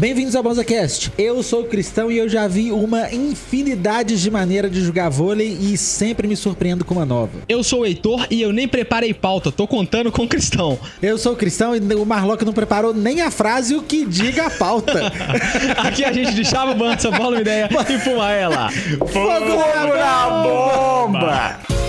Bem-vindos ao BanzaCast. Eu sou cristão e eu já vi uma infinidade de maneiras de jogar vôlei e sempre me surpreendo com uma nova. Eu sou o Heitor e eu nem preparei pauta, tô contando com o Cristão. Eu sou cristão e o Marlock não preparou nem a frase o que diga a pauta. Aqui a gente deixava o Banza, bola uma ideia e fuma ela. Fogo na bomba! Antes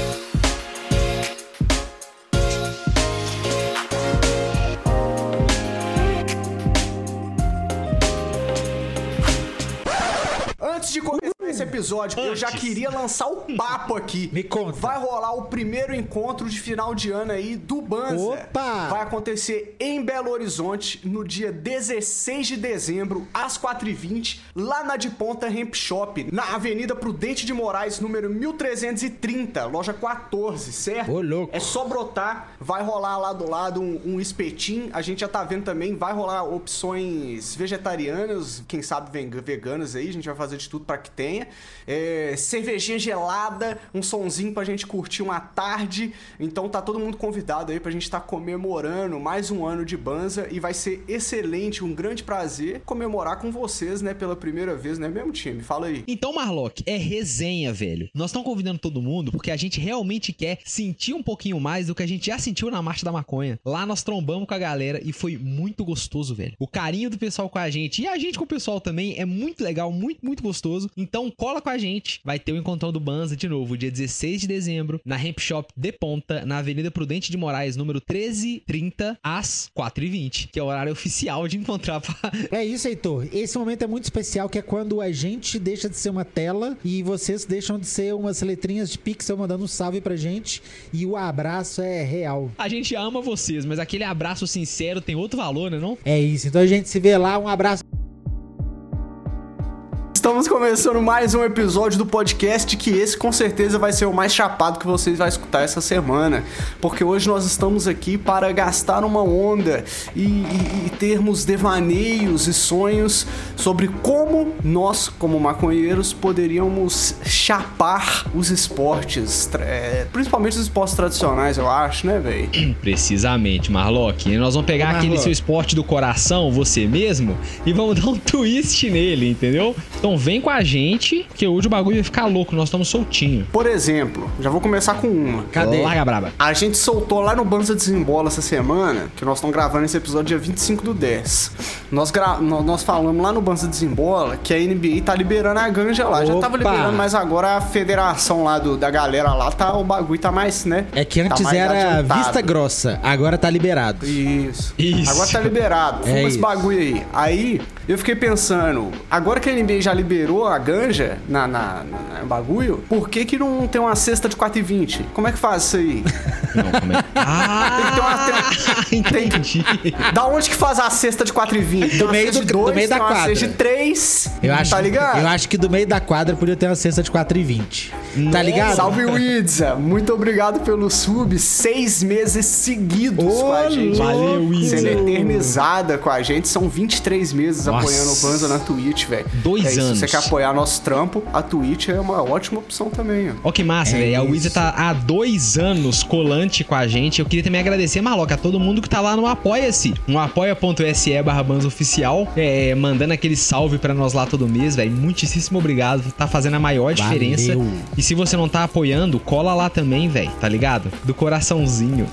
esse episódio, eu já Antes. queria lançar o papo aqui. Me conta. Vai rolar o primeiro encontro de final de ano aí do Banza. Opa! Vai acontecer em Belo Horizonte no dia 16 de dezembro, às 4h20, lá na de Ponta Hemp Shop, na Avenida Prudente de Moraes, número 1330, loja 14, certo? Ô, louco. É só brotar, vai rolar lá do lado um, um espetinho. A gente já tá vendo também, vai rolar opções vegetarianas, quem sabe vega- veganas aí, a gente vai fazer de tudo pra que tenha. É, cervejinha gelada, um sonzinho pra gente curtir uma tarde. Então tá todo mundo convidado aí pra gente estar comemorando mais um ano de Banza e vai ser excelente, um grande prazer comemorar com vocês, né, pela primeira vez, né, mesmo time? Fala aí. Então, Marlock, é resenha, velho. Nós estamos convidando todo mundo porque a gente realmente quer sentir um pouquinho mais do que a gente já sentiu na Marcha da Maconha. Lá nós trombamos com a galera e foi muito gostoso, velho. O carinho do pessoal com a gente e a gente com o pessoal também é muito legal, muito, muito gostoso. Então, cola com a gente. Vai ter o encontrão do Banza de novo, dia 16 de dezembro, na Hemp Shop de Ponta, na Avenida Prudente de Moraes, número 1330, às 4h20, que é o horário oficial de encontrar pra É isso, Heitor. Esse momento é muito especial, que é quando a gente deixa de ser uma tela e vocês deixam de ser umas letrinhas de pixel mandando um salve pra gente e o abraço é real. A gente ama vocês, mas aquele abraço sincero tem outro valor, né não? É isso. Então a gente se vê lá. Um abraço. Estamos começando mais um episódio do podcast que esse com certeza vai ser o mais chapado que vocês vão escutar essa semana, porque hoje nós estamos aqui para gastar uma onda e, e- e termos devaneios e sonhos sobre como nós, como maconheiros, poderíamos chapar os esportes, é, principalmente os esportes tradicionais, eu acho, né, velho? Precisamente, Marlock. E nós vamos pegar Ô, aquele seu esporte do coração, você mesmo, e vamos dar um twist nele, entendeu? Então vem com a gente, que hoje o bagulho vai ficar louco, nós estamos soltinho. Por exemplo, já vou começar com uma. Cadê? Larga braba. A gente soltou lá no Banza Desembola essa semana, que nós estamos gravando esse episódio dia 25 do 10. Nós, gra... nó- nós falamos lá no Banza Desembola que a NBA tá liberando a ganja lá. Já tava Opa! liberando, mas agora a federação lá do, da galera lá, tá, o bagulho tá mais, né? É que tá antes mais era adiantado. vista grossa, agora tá liberado. Isso. Isso. Agora tá liberado. Fuma É esse isso. bagulho aí. Aí eu fiquei pensando, agora que a NBA já liberou a ganja na, na, na- no bagulho, por que que não tem uma cesta de 4,20? Como é que faz isso aí? Não, como é? Ah, Tem que ter entendi. Da onde que faz a cesta de 4,20? Tem uma meio cesta do- de do dois, meio da tem uma quadra. cesta de 3. Eu acho, tá ligado? eu acho que do meio da quadra podia ter uma cesta de 4,20. Tá ligado? Salve Widza! Muito obrigado pelo sub. Seis meses seguidos Ô, com a gente. Valeu, Widza. Sendo eternizada com a gente. São 23 meses Nossa. Apoiando o Banza na Twitch, velho. Dois é isso, anos. Se você quer apoiar nosso trampo, a Twitch é uma ótima opção também, ó. Ó que massa, É velho. A. Wizard tá há dois anos colante com a gente. Eu queria também agradecer, Marloca, a todo mundo que tá lá no Apoia-se. No apoia.se barra Oficial. É, mandando aquele salve pra nós lá todo mês, velho. Muitíssimo obrigado. Tá fazendo a maior diferença. Valeu. E se você não tá apoiando, cola lá também, velho. Tá ligado? Do coraçãozinho.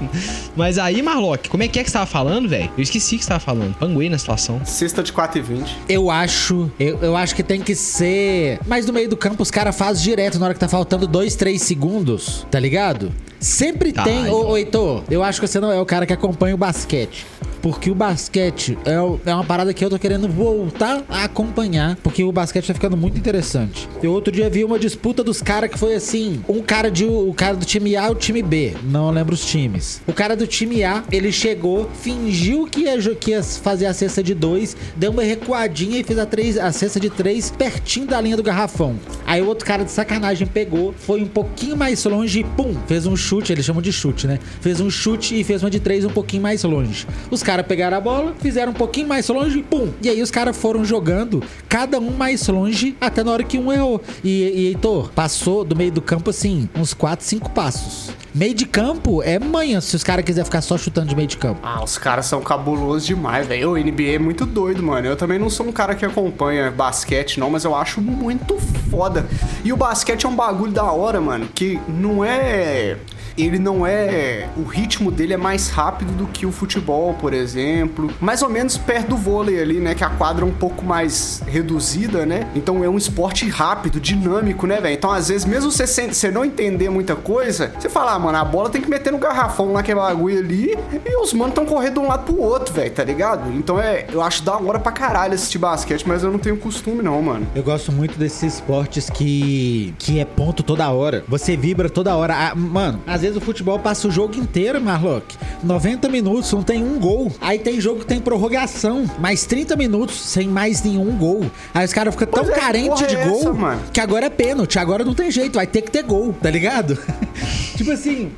Mas aí, Marlock, como é que é que você tava falando, velho? Eu esqueci que você tava falando. Panguei na situação. Cesta de 4,20. Eu acho, eu, eu acho que tem que ser. Mas no meio do campo os caras fazem direto na hora que tá faltando 2, 3 segundos, tá ligado? Sempre Tá, tem. então. Ô, ô, Heitor, eu acho que você não é o cara que acompanha o basquete. Porque o basquete é, é uma parada que eu tô querendo voltar a acompanhar. Porque o basquete tá ficando muito interessante. Eu outro dia vi uma disputa dos caras que foi assim: um cara de o cara do time A e o time B. Não lembro os times. O cara do time A, ele chegou, fingiu que ia, que ia fazer a cesta de dois, deu uma recuadinha e fez a, três, a cesta de três pertinho da linha do garrafão. Aí o outro cara de sacanagem pegou, foi um pouquinho mais longe e pum, fez um chute. Eles chamam de chute, né? Fez um chute e fez uma de três um pouquinho mais longe. Os caras pegaram a bola, fizeram um pouquinho mais longe pum. E aí os caras foram jogando, cada um mais longe, até na hora que um errou. E, e Heitor, passou do meio do campo assim, uns 4, 5 passos. Meio de campo é manha se os caras quiserem ficar só chutando de meio de campo. Ah, os caras são cabulosos demais, velho. O NBA é muito doido, mano. Eu também não sou um cara que acompanha basquete, não, mas eu acho muito foda. E o basquete é um bagulho da hora, mano, que não é ele não é. O ritmo dele é mais rápido do que o futebol, por exemplo. Mais ou menos perto do vôlei ali, né? Que a quadra é um pouco mais reduzida, né? Então é um esporte rápido, dinâmico, né, velho? Então, às vezes, mesmo você, você não entender muita coisa, você fala, ah, mano, a bola tem que meter no garrafão lá, que é bagulho ali, e os manos estão correndo de um lado pro outro, velho, tá ligado? Então é. Eu acho da hora pra caralho assistir basquete, mas eu não tenho costume, não, mano. Eu gosto muito desses esportes que. que é ponto toda hora. Você vibra toda hora. Ah, mano, às vezes o futebol passa o jogo inteiro, Marlock. 90 minutos, não tem um gol. Aí tem jogo que tem prorrogação, mais 30 minutos sem mais nenhum gol. Aí os caras ficam tão é, carentes de é gol essa, mano? que agora é pênalti, agora não tem jeito, vai ter que ter gol, tá ligado? tipo assim,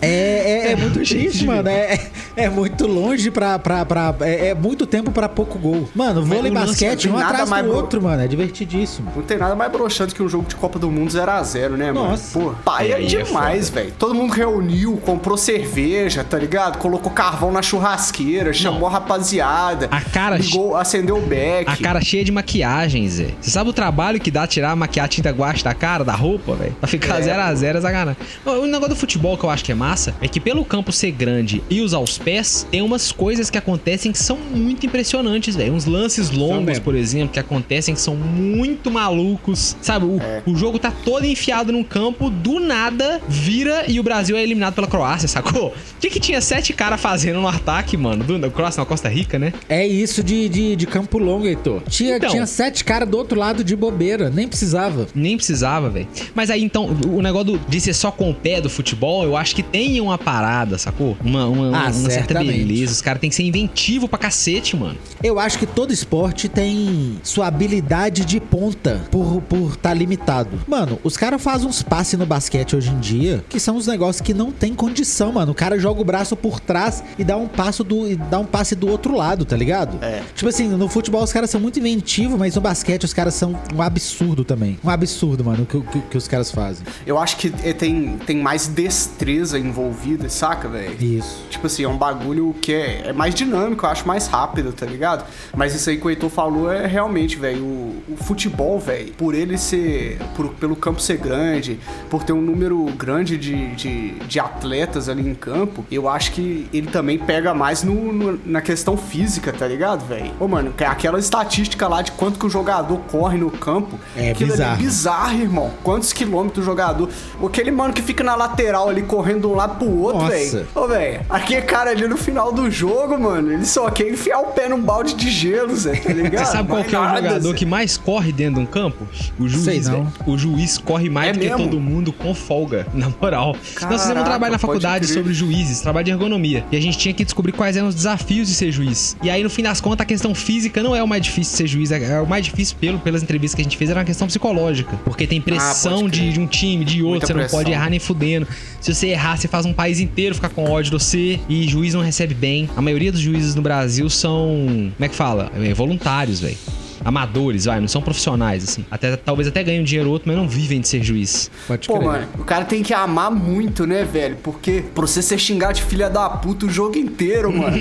é, é, é muito triste, mano. É, é- é muito longe pra. pra, pra é, é muito tempo pra pouco gol. Mano, vôlei e basquete, um atrás mais do outro, mano. É divertidíssimo. Não tem nada mais broxante que um jogo de Copa do Mundo 0x0, né, mano? Nossa. Pô, pai é Aí é demais, velho. Todo mundo reuniu, comprou cerveja, tá ligado? Colocou carvão na churrasqueira, chamou a rapaziada. A cara- Ligou, acendeu o beck. A cara cheia de maquiagem, Zé. Você sabe o trabalho que dá tirar maquiar a tinta guache da cara, da roupa, velho? Pra ficar É, 0 a 0 é sacanagem. O negócio do futebol que eu acho que é massa é que pelo campo ser grande e usar os pés, tem umas coisas que acontecem que são muito impressionantes, velho. Uns lances longos, por exemplo, que acontecem que são muito malucos. Sabe, o, É. o jogo tá todo enfiado num campo, do nada vira e o Brasil é eliminado pela Croácia, sacou? O que que tinha sete caras fazendo no ataque, mano? Do, Croácia, na Costa Rica, né? É isso de, de, de campo longo, Heitor. Tinha, Então. tinha sete caras do outro lado de bobeira, nem precisava. Nem precisava, velho. Mas aí, então, o negócio do- de ser só com o pé do futebol, eu acho que tem uma parada, sacou? Uma, uma, Ah, uma certa beleza. Os caras têm que ser inventivo pra cacete, mano. Eu acho que todo esporte tem sua habilidade de ponta por por tá limitado. Mano, os caras fazem uns passes no basquete hoje em dia que são uns negócios que não tem condição, mano. O cara joga o braço por trás e dá um passo do e dá um passe do outro lado, tá ligado? É. Tipo assim, no futebol os caras são muito inventivos, mas no basquete os caras são um absurdo também. Um absurdo, mano, o que, que, que os caras fazem. Eu acho que é, tem, tem mais destreza envolvida, saca, velho? Isso. Tipo assim, é um bagulho que é, é mais dinâmico, eu acho mais rápido, tá ligado? Mas isso aí que o Heitor falou é realmente, velho, o, o futebol, velho, por ele ser. por- pelo campo ser grande, por ter um número grande de, de, de atletas ali em campo, eu acho que ele também pega mais no, no- na questão física, tá ligado, velho? Ô, mano, é aquela estatística lá de quanto que o jogador corre no campo. É aquilo ali bizarro. bizarro, irmão. Quantos quilômetros o jogador. Aquele mano que fica na lateral ali correndo de um lado pro outro, velho. Ô, velho, aquele cara ali no final do jogo, mano, ele só quer enfiar o pé num balde de gelo, Zé, tá ligado? Você sabe qual que é o jogador Zé. que mais corre dentro de um campo? O juiz, Sei não. velho. O juiz corre mais É do que mesmo? todo mundo com folga, na moral. Nós fizemos um Caraca, trabalho na faculdade sobre juízes, trabalho de ergonomia. E a gente tinha que descobrir quais eram os desafios de ser juiz. E aí, no fim das contas, a questão física não é o mais difícil de ser juiz. É o mais difícil, pelo, pelas entrevistas que a gente fez, era uma questão psicológica. Porque tem pressão Ah, de, de um time, de outro, Muita você não pressão. pode errar nem fudendo. Se você errar, você faz um país inteiro ficar com ódio de você. E juiz não recebe bem. A maioria dos juízes no Brasil são. Como é que fala? É, voluntários, velho. Amadores, vai, não são profissionais, assim. Até, talvez até ganhem um dinheiro ou outro, mas não vivem de ser juiz. Pode Pô, crer. mano, o cara tem que amar muito, né, velho? Porque pra você ser xingar de filha da puta o jogo inteiro, mano.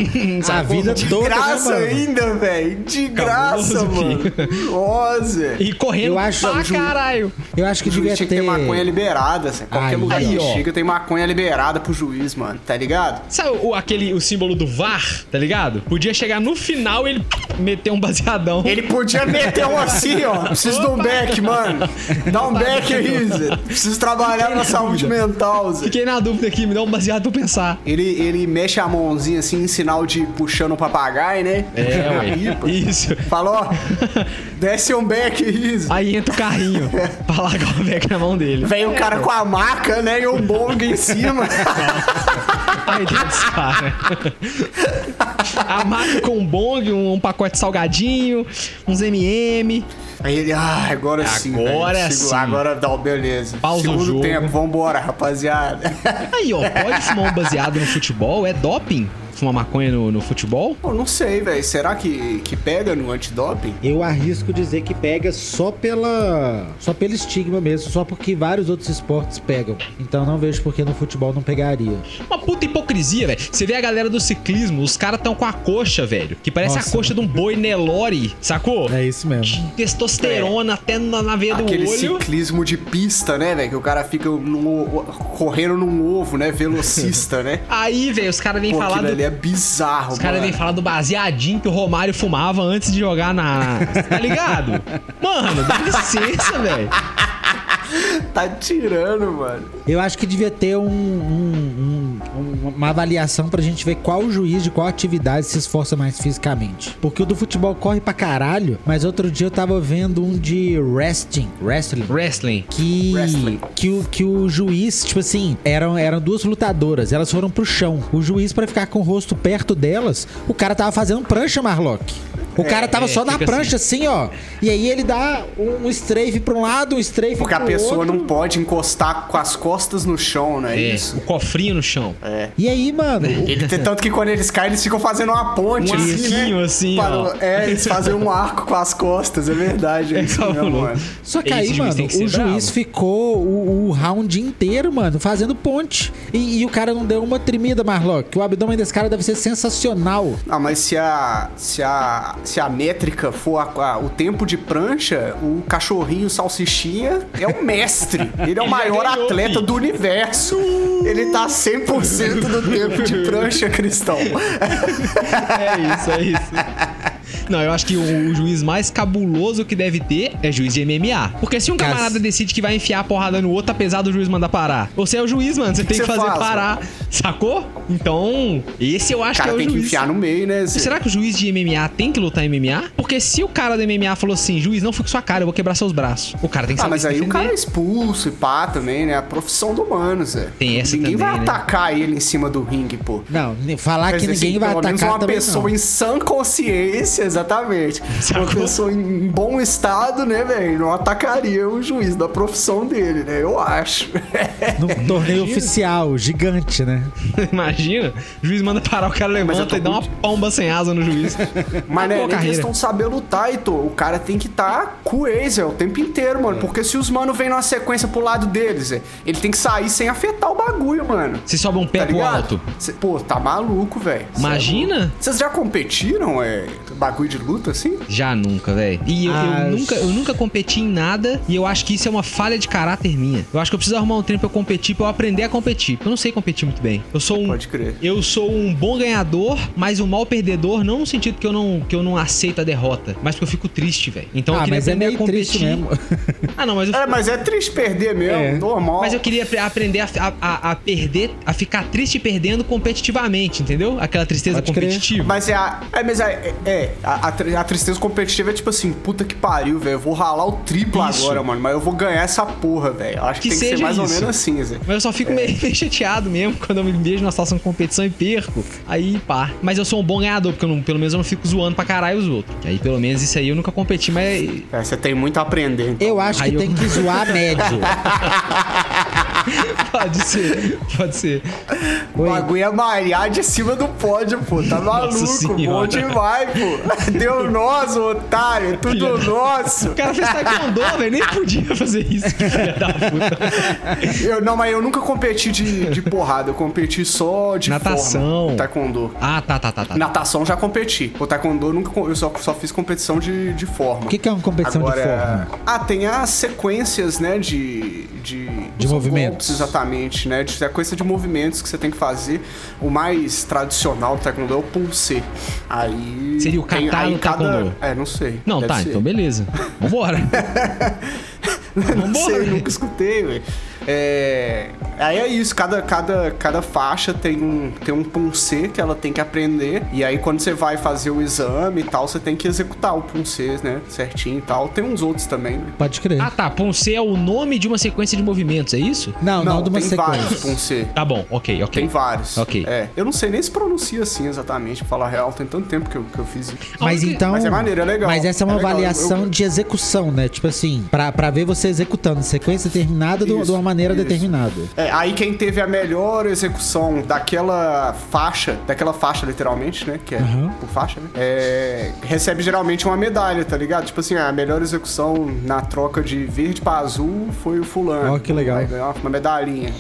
A vida de toda, graça né, mano? ainda, velho. De graça, Cabuloso, mano. Nossa. E correndo Eu acho- pra ju- caralho. Eu acho que O juiz devia tinha que ter ter. maconha liberada, assim. Qualquer Aí, lugar aí, que ó. chega tem maconha liberada pro juiz, mano. Tá ligado? Sabe o, aquele, o símbolo do VAR, tá ligado? Podia chegar no final e ele meter um baseadão. Ele podia meter um assim, ó. Preciso de um back, mano. Dá um back aí, Zé. Preciso trabalhar na saúde mental, Zé. Fiquei na dúvida aqui, me dá um baseado pra pensar. Ele, ele mexe a mãozinha assim em sinal de puxando o papagaio, né? É, Na ué. Isso. Falou, ó, desce um back aí, Zé. Aí entra o carrinho pra largar o beck na mão dele. Vem o cara com a maca, né? E um bong em cima. Ai, Deus né? A marca com um bong, um, um pacote salgadinho, uns MM. Aí ele, ah, agora sim. Agora sim. Agora dá, beleza. Pausa o Segundo jogo. tempo, vambora, rapaziada. Aí, ó, pode fumar um baseado no futebol? É doping? Fumar maconha no, no futebol? Pô, não sei, velho. Será que, que pega no antidoping? Eu arrisco dizer que pega só pela. só pelo estigma mesmo, só porque vários outros esportes pegam. Então não vejo por que no futebol não pegaria. Uma puta hipocrisia, velho. Você vê a galera do ciclismo, os caras tão com a coxa, velho. Que parece Nossa. a coxa de um boi Nelore, sacou? É isso mesmo. Testosterona até na, na veia Aquele do olho. ciclismo de pista, né, velho? Que o cara fica no- correndo num ovo, né? Velocista, né? Aí, velho, os caras vêm falar do. Ali é bizarro, Os caras vêm falar do baseadinho que o Romário fumava antes de jogar na. Tá ligado? Mano, dá licença, velho. Tá tirando, mano. Eu acho que devia ter um- um- um- uma avaliação pra gente ver qual juiz de qual atividade se esforça mais fisicamente. Porque o do futebol corre pra caralho, mas outro dia eu tava vendo um de wrestling. Wrestling. Wrestling. Que, Wrestling. que, o, que o juiz, tipo assim, eram, eram duas lutadoras, elas foram pro chão. O juiz, pra ficar com o rosto perto delas, o cara tava fazendo prancha, Marlock. O cara tava é, só na prancha, assim. ó. E aí ele dá um, um strafe pra um lado, um strafe Porque a pro pessoa outro. não pode encostar com as costas no chão, não é, É, isso? o cofrinho no chão. É. E aí, mano, Ele, tanto que quando eles caem, eles ficam fazendo uma ponte, Um assim, arquinho, né? assim, Para- ó. É, eles fazem um arco com as costas, é verdade. É, É isso mesmo, cabuloso. mano. Só que Esse aí, juiz mano, o juiz bravo. ficou o, o round inteiro, mano, fazendo ponte. E, e o cara não deu uma tremida, Marlock. O abdômen desse cara deve ser sensacional. Ah, mas se a, se a, se a métrica for a- a- o tempo de prancha, o cachorrinho salsichinha é o mestre. Ele é o maior atleta do universo. Ele tá 100% do tempo de prancha, Cristão. É isso, é isso. Não, eu acho que o, o juiz mais cabuloso que deve ter é juiz de MMA. Porque se um camarada decide que vai enfiar a porrada no outro, apesar do juiz mandar parar, você é o juiz, mano. Você tem que você fazer faz, parar. Sacou? Então, esse eu O acho que é o tem que juiz. enfiar no meio, né? Zé? Será que o juiz de MMA tem que lutar MMA? Porque se o cara do MMA falou assim, juiz, não fui com sua cara, eu vou quebrar seus braços. O cara tem que Ah, saber mas se aí o defender. cara é expulso e pá também, né? A profissão do humano, Zé. Tem essa Ninguém também, vai né? atacar ele em cima do ringue, pô. Não, falar Quer que dizer, ninguém assim, vai pelo menos atacar uma também pessoa não. em sã consciência, exatamente. Sacou? Uma pessoa em bom estado, né, velho? Não atacaria o juiz da profissão dele, né? Eu acho. Num torneio oficial, gigante, né? Imagina, o juiz manda parar, o cara Mas eu levanta e dá uma pomba sem asa no juiz. Mas né, nem questão de saber lutar, Heitor. O cara tem que estar tá com o ex, é, o tempo inteiro, mano. Porque se os mano vêm numa sequência pro lado deles, é, ele tem que sair sem afetar o bagulho, mano. Você sobe um pé Tá pro ligado? alto. Cê- pô, tá maluco, velho. É Imagina? Vocês já competiram, é, bagulho de luta assim? Já nunca, velho. E eu, eu Ah, nunca, eu nunca competi em nada e eu acho que isso é uma falha de caráter minha. Eu acho que eu preciso arrumar um treino pra eu competir, pra eu aprender a competir. Eu não sei competir muito bem. Eu sou um. Pode crer. Eu sou um bom ganhador, mas um mau perdedor, não no sentido que eu não, que eu não aceito a derrota, mas porque eu fico triste, velho. Então eu ah, queria mas é aprender meio a competir. triste mesmo. Ah, não, mas eu É, mas é triste perder mesmo, É. normal. Mas eu queria apre- aprender a, a- a- perder, a ficar triste perdendo competitivamente, entendeu? Aquela tristeza Pode crer. competitiva. Mas é a. É, mas é. é, a, a a tristeza competitiva é tipo assim, puta que pariu, velho. Eu vou ralar o triplo Isso. agora, mano. Mas eu vou ganhar essa porra, velho. Acho que, Que tem que ser mais ou isso. menos assim, Zé. Mas eu só fico É. meio, meio chateado mesmo quando eu me vejo na situação de competição e perco. Aí, pá. Mas eu sou um bom ganhador, porque eu não- pelo menos eu não fico zoando pra caralho os outros. Aí, pelo menos isso aí eu nunca competi, mas. É, você tem muito a aprender. então. Eu acho Aí que eu- tem que zoar médio. pode ser, pode ser. O bagulho é malhar de cima do pódio, pô. Tá maluco, bom demais, pô. Deu nós, otário. Tudo Filha da- nosso. O cara fez taekwondo, velho. Nem podia fazer isso. Filha da puta. Eu, não, mas eu nunca competi de, de porrada. Eu competi só de Natação. forma. Taekwondo. Ah, tá, tá, tá, tá. Natação já competi. O taekwondo eu nunca eu só, só fiz competição de, de forma. O que, que é uma competição Agora, de forma? Ah, tem as sequências, né, de... De, De os movimentos. exatamente, né? De sequência de movimentos que você tem que fazer. O mais tradicional do taekwondo é o pulse. Aí... Seria o kata no cada- taekwondo. É, não sei. Não, tá, ser. então beleza. Vambora. Não Vambora. sei, nunca escutei, velho. É... Aí é isso, cada, cada, cada faixa tem um, tem um punce que ela tem que aprender. E aí quando você vai fazer o exame e tal, você tem que executar o punce, né? Certinho e tal. Tem uns outros também, né? Pode crer. Ah, tá. Ponce é o nome de uma sequência de movimentos, é isso? não, não, de uma tem vários sequência. punce. Tá bom, ok, ok. Tem vários. Ok. É. Eu não sei nem se pronuncia assim exatamente, pra falar a real. Tem tanto tempo que eu, que eu fiz isso. Mas então. Mas é maneiro, é legal. Mas essa é uma É avaliação eu- eu- de execução, né? Tipo assim, pra, pra ver você executando sequência terminada do- de Isso. Maneira Isso. determinada. É, aí quem teve a melhor execução daquela faixa, daquela faixa literalmente, né? Que é Uhum. por faixa, né? É, recebe geralmente uma medalha, tá ligado? Tipo assim, a melhor execução na troca de verde pra azul foi o fulano. Ó, que legal. Vai ganhar uma medalhinha.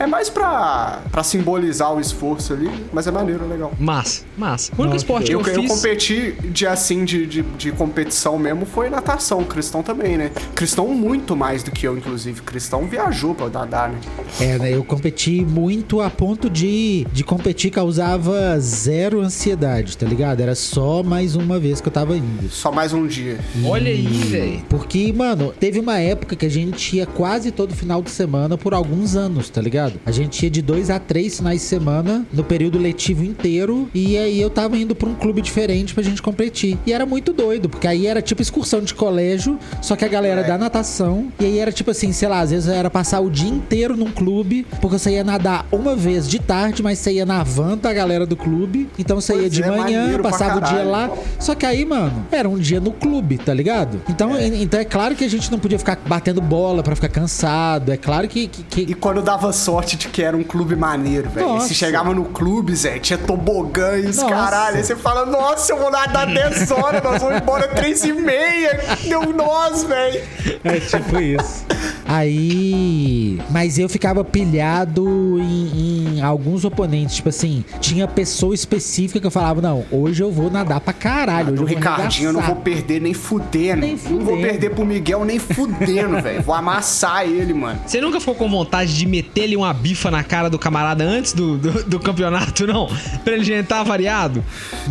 É mais pra, pra simbolizar o esforço ali, mas é maneiro, é legal. Massa, massa. O único esporte que Eu, eu, eu fiz... competi de assim, de, de, de competição mesmo, foi natação. Cristão também, né? Cristão muito mais do que eu, inclusive. Cristão viajou pra nadar, né? É, né? Eu competi muito a ponto de, de competir causava zero ansiedade, tá ligado? Era só mais uma vez que eu tava indo. Só mais um dia. Olha aí, velho. Porque, mano, teve uma época que a gente ia quase todo final de semana por alguns anos, tá ligado? A gente ia de dois a três finais de semana no período letivo inteiro. E aí eu tava indo pra um clube diferente pra gente competir. E era muito doido, porque aí era tipo excursão de colégio, só que a galera É. da natação. E aí era tipo assim, sei lá, às vezes era passar o dia inteiro num clube, porque você ia nadar uma vez de tarde, mas você ia na van da galera do clube. Então você Pois ia de é, manhã, passava o dia lá. Só que aí, mano, era um dia no clube, tá ligado? Então é, então é claro que a gente não podia ficar batendo bola pra ficar cansado. É claro que. que, que- E quando dava sorte de que era um clube maneiro, velho. Se chegava no clube, Zé, tinha tobogã e os Nossa. caralho. Aí você fala, nossa, eu vou nadar 10 horas, nós vamos embora 3 e meia. Deu nós, velho. É tipo isso. Aí. Mas eu ficava pilhado em, em alguns oponentes. Tipo assim, tinha pessoa específica que eu falava: não, hoje eu vou nadar pra caralho. Hoje O eu vou Ricardinho eu não vou arregaçar." perder nem fudendo. Nem Não vou fudendo. perder pro Miguel nem fudendo, velho. Vou amassar ele, mano. Você nunca ficou com vontade de meter-lhe uma bifa na cara do camarada antes do, do, do campeonato, não? Pra ele já entrar variado?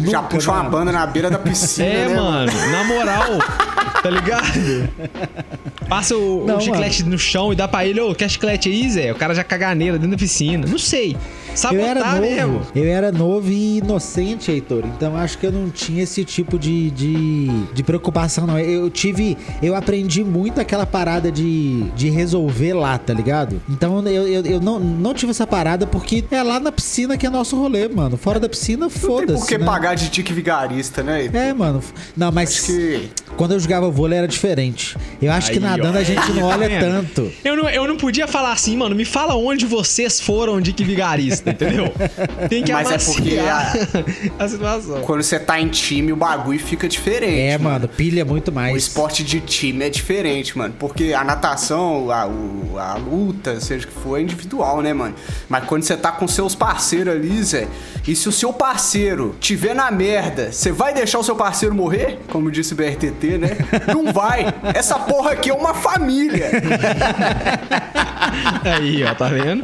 Já Nunca, puxa uma mano. banda na beira da piscina, É, né, mano, na moral, tá ligado? Passa o, o Não, chiclete no chão e dá pra ele, ô, quer chiclete aí, Zé? O cara já caganeira dentro da piscina. Não sei. Eu era Sabotar novo, mesmo. eu era novo e inocente, Heitor. Então acho que eu não tinha esse tipo de, de, de preocupação, não. Eu tive. Eu aprendi muito aquela parada de, de resolver lá, tá ligado? Então eu, eu, eu não, não tive essa parada porque é lá na piscina que é nosso rolê, mano. Fora da piscina, foda-se. por que né? pagar de tique vigarista, né? É, mano. Não, mas Acho que. quando eu jogava vôlei era diferente. Eu acho que Aí, nadando ó. a gente não Tá olha tanto. Eu não, eu não podia falar assim, mano, me fala onde vocês foram de que vigarista, entendeu? Tem que Mas é porque amaciar a situação. Quando você tá em time, o bagulho fica diferente. É, mano, pilha muito mais. O esporte de time é diferente, mano. Porque a natação, a, o- a luta, seja o que for, é individual, né, mano? Mas quando você tá com seus parceiros ali, Zé, e se o seu parceiro tiver na merda, você vai deixar o seu parceiro morrer? Como disse o BRTT, né? Não vai. Essa porra aqui é uma família. Aí, ó, tá vendo?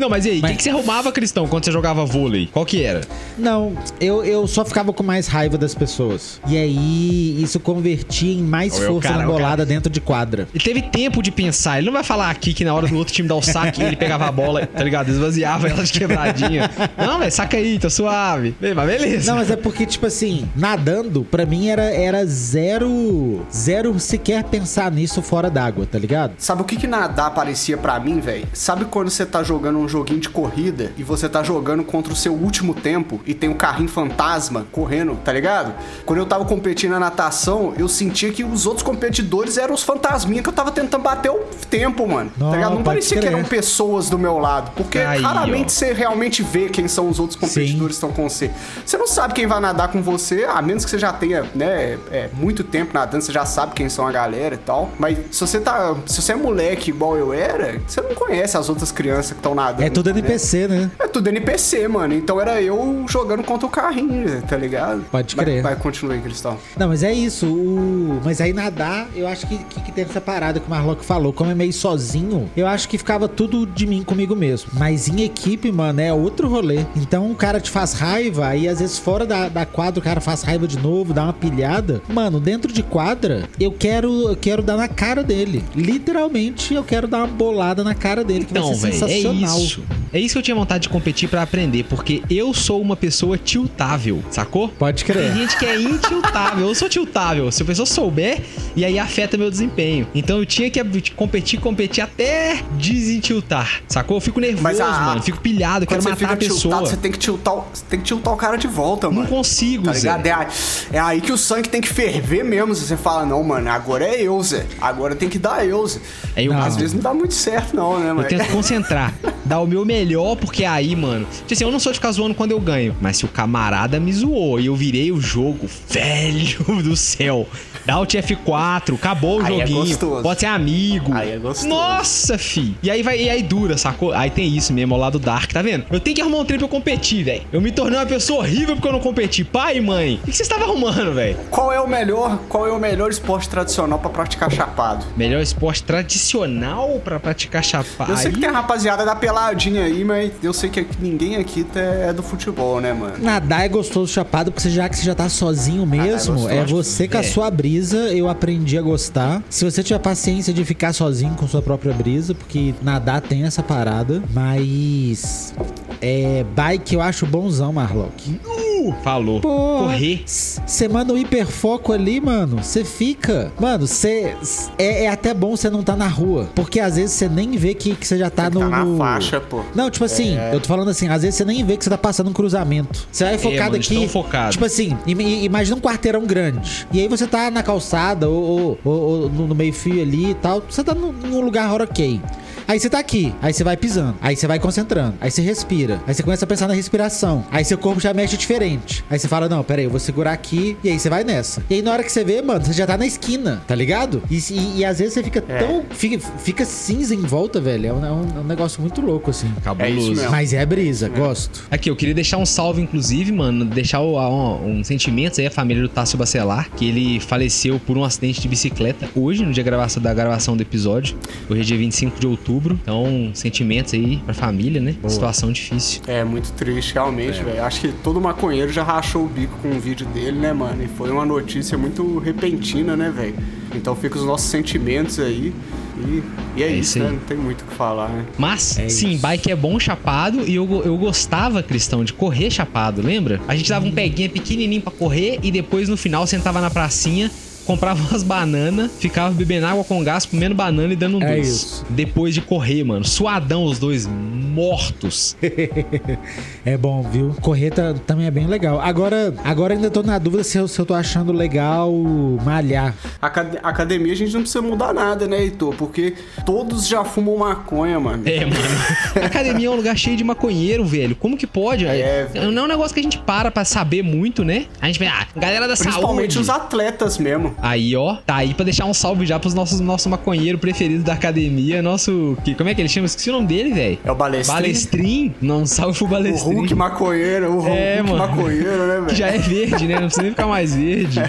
Não, mas e aí, o Mas- que, que você arrumava, Cristão, quando você jogava vôlei? Qual que era? Não, eu, eu só ficava com mais raiva das pessoas. E aí, isso convertia em mais força cara, na bolada dentro de quadra. Ele teve tempo de pensar. Ele não vai falar aqui que na hora do outro time dar o saque, ele pegava a bola, tá ligado? Esvaziava ela de quebradinha. Não, velho, saca aí, tá suave. Bem, Mas beleza. Não, mas é porque, tipo assim, nadando, pra mim era, era zero. Zero sequer pensar nisso fora d'água, tá ligado? Sabe o que que nadar parecia pra mim, velho? Sabe quando você tá jogando um joguinho de corrida e você tá jogando contra o seu último tempo e tem um carrinho fantasma correndo, tá ligado? Quando eu tava competindo na natação, eu sentia que os outros competidores eram os fantasminhas que eu tava tentando bater o tempo, mano. Não, tá ligado? Não parecia que crer. eram pessoas do meu lado. Porque Aí, raramente ó. você realmente vê quem são os outros competidores que estão com você. Você não sabe quem vai nadar com você, a menos que você já tenha, né, é, muito tempo nadando, você já sabe quem são a galera e tal. Mas se você tá. Se você é moleque igual eu era, você não conhece as outras crianças que estão nadando. É tudo? NPC, né? É tudo NPC, mano. Então era eu jogando contra o carrinho, tá ligado? Pode Vai- crer. Vai, continua aí, Cristão. Não, mas é isso. O... Mas aí nadar, eu acho que, que, que tem essa parada que o Marlock falou. Como é meio sozinho, eu acho que ficava tudo de mim comigo mesmo. Mas em equipe, mano, é outro rolê. Então o cara te faz raiva, aí às vezes fora da, da quadra o cara faz raiva de novo, dá uma pilhada. Mano, dentro de quadra, eu quero, eu quero dar na cara dele. Literalmente, eu quero dar uma bolada na cara dele, que Então, vai ser velho, é sensacional. Isso. É isso que eu tinha vontade de competir pra aprender, porque eu sou uma pessoa tiltável, sacou? Pode Tem crer. gente que é intiltável. Eu sou tiltável. Se a pessoa souber, e aí afeta meu desempenho. Então eu tinha que competir, competir até desentiltar. Sacou? Eu fico nervoso, Mas a- mano. Fico pilhado, quero Quando você matar fica a pessoa. tiltado, você tem que tiltar, você tem que tiltar o cara de volta, Não mano. consigo, Tá Zé. ligado? É aí, é aí que o sangue tem que ferver mesmo. Você fala, não, mano, agora é eu, Zé. Agora tem que dar eu, Zé. Aí eu- Às vezes não dá muito certo, não, né, Eu mano? tento concentrar, dar o meu melhor, porque aí, mano. Tipo assim, eu não sou de ficar zoando quando eu ganho. Mas se o camarada me zoou e eu virei o jogo, velho do céu. O F4, acabou o Aí é joguinho. gostoso. pode ser amigo. Aí é gostoso. Nossa, fi. E aí vai, e aí dura, sacou? Aí tem isso mesmo, ao lado Dark, tá vendo? Eu tenho que arrumar um trem pra eu competir, velho. Eu me tornei uma pessoa horrível porque eu não competi. Pai e mãe, o que você estava arrumando, velho? Qual é o melhor, qual é o melhor esporte tradicional pra praticar chapado? Melhor esporte tradicional pra praticar chapado. Eu sei que tem a rapaziada da peladinha aí, mas eu sei que ninguém aqui tá- é do futebol, né, mano? Nadar é gostoso chapado, porque você- já que você já tá sozinho mesmo, gostoso. é você com a É. sua brisa, eu aprendi a gostar. Se você tiver paciência de ficar sozinho com sua própria brisa, porque nadar tem essa parada, mas é bike eu acho bonzão, Marlock. Falou. Pô, Correr. Você manda um hiperfoco ali, mano. Você fica. Mano, você. É, é até bom você não tá na rua. Porque às vezes você nem vê que que você já tá que no. tá na no- faixa, pô. Não, tipo assim, eu tô falando assim, às vezes você nem vê que você tá passando um cruzamento. Você vai focado É, mano, aqui. focado. Tipo assim, im- im- imagina um quarteirão grande. E aí você tá na calçada ou, ou- ou- ou no, meio-fio ali e tal. Você tá num, num lugar ok. Aí você tá aqui, aí você vai pisando, aí você vai concentrando, aí você respira, aí você começa a pensar na respiração, aí seu corpo já mexe diferente. Aí você fala, não, peraí, eu vou segurar aqui, e aí você vai nessa. E aí na hora que você vê, mano, você já tá na esquina, tá ligado? E, e- e às vezes você fica É. tão. Fica, fica cinza em volta, velho. É um, é um- é um negócio muito louco, assim. Cabuloso. É. Mas é brisa, gosto. Aqui, eu queria deixar um salve, inclusive, mano, deixar o- um, um sentimento aí à família do Tássio Bacelar, que ele faleceu por um acidente de bicicleta hoje, no dia da gravação do episódio. Hoje é dia 25 de outubro. Então, sentimentos aí pra família, né? Situação difícil. É muito triste, realmente, velho. Acho que todo maconheiro já rachou o bico com o vídeo dele, né, mano? E foi uma notícia muito repentina, né, velho? Então fica os nossos sentimentos aí. E, e é, É isso, aí. né? Não tem muito o que falar, né? Mas, É sim, isso. bike é bom chapado e eu, eu gostava, Cristão, de correr chapado, lembra? A gente dava um peguinha pequenininho pra correr e depois no final sentava na pracinha, comprava umas bananas, ficava bebendo água com gás, comendo banana e dando um É doce. isso. Depois de correr, mano. Suadão os dois, mortos. É bom, viu? Correr tá- também é bem legal. Agora, agora ainda tô na dúvida se eu, se eu tô achando legal malhar. Acad- academia a gente não precisa mudar nada, né, Heitor? Porque todos já fumam maconha, mano. É, mano. A academia é um lugar cheio de maconheiro, velho. Como que pode? É, velho. não é um negócio que a gente para pra saber muito, né? A gente pensa, ah, galera da Principalmente saúde. os atletas mesmo. Aí, ó, tá aí pra deixar um salve já pros nossos nosso maconheiro preferido da academia, nosso. Que, como é que ele chama? Esqueci o nome dele, velho. É o Balestrin. Balestrin? Não, salve pro O Balestrin. Hulk maconheiro, o Hulk É, mano. maconheiro, né, velho? já é verde, né? Não precisa nem ficar mais verde.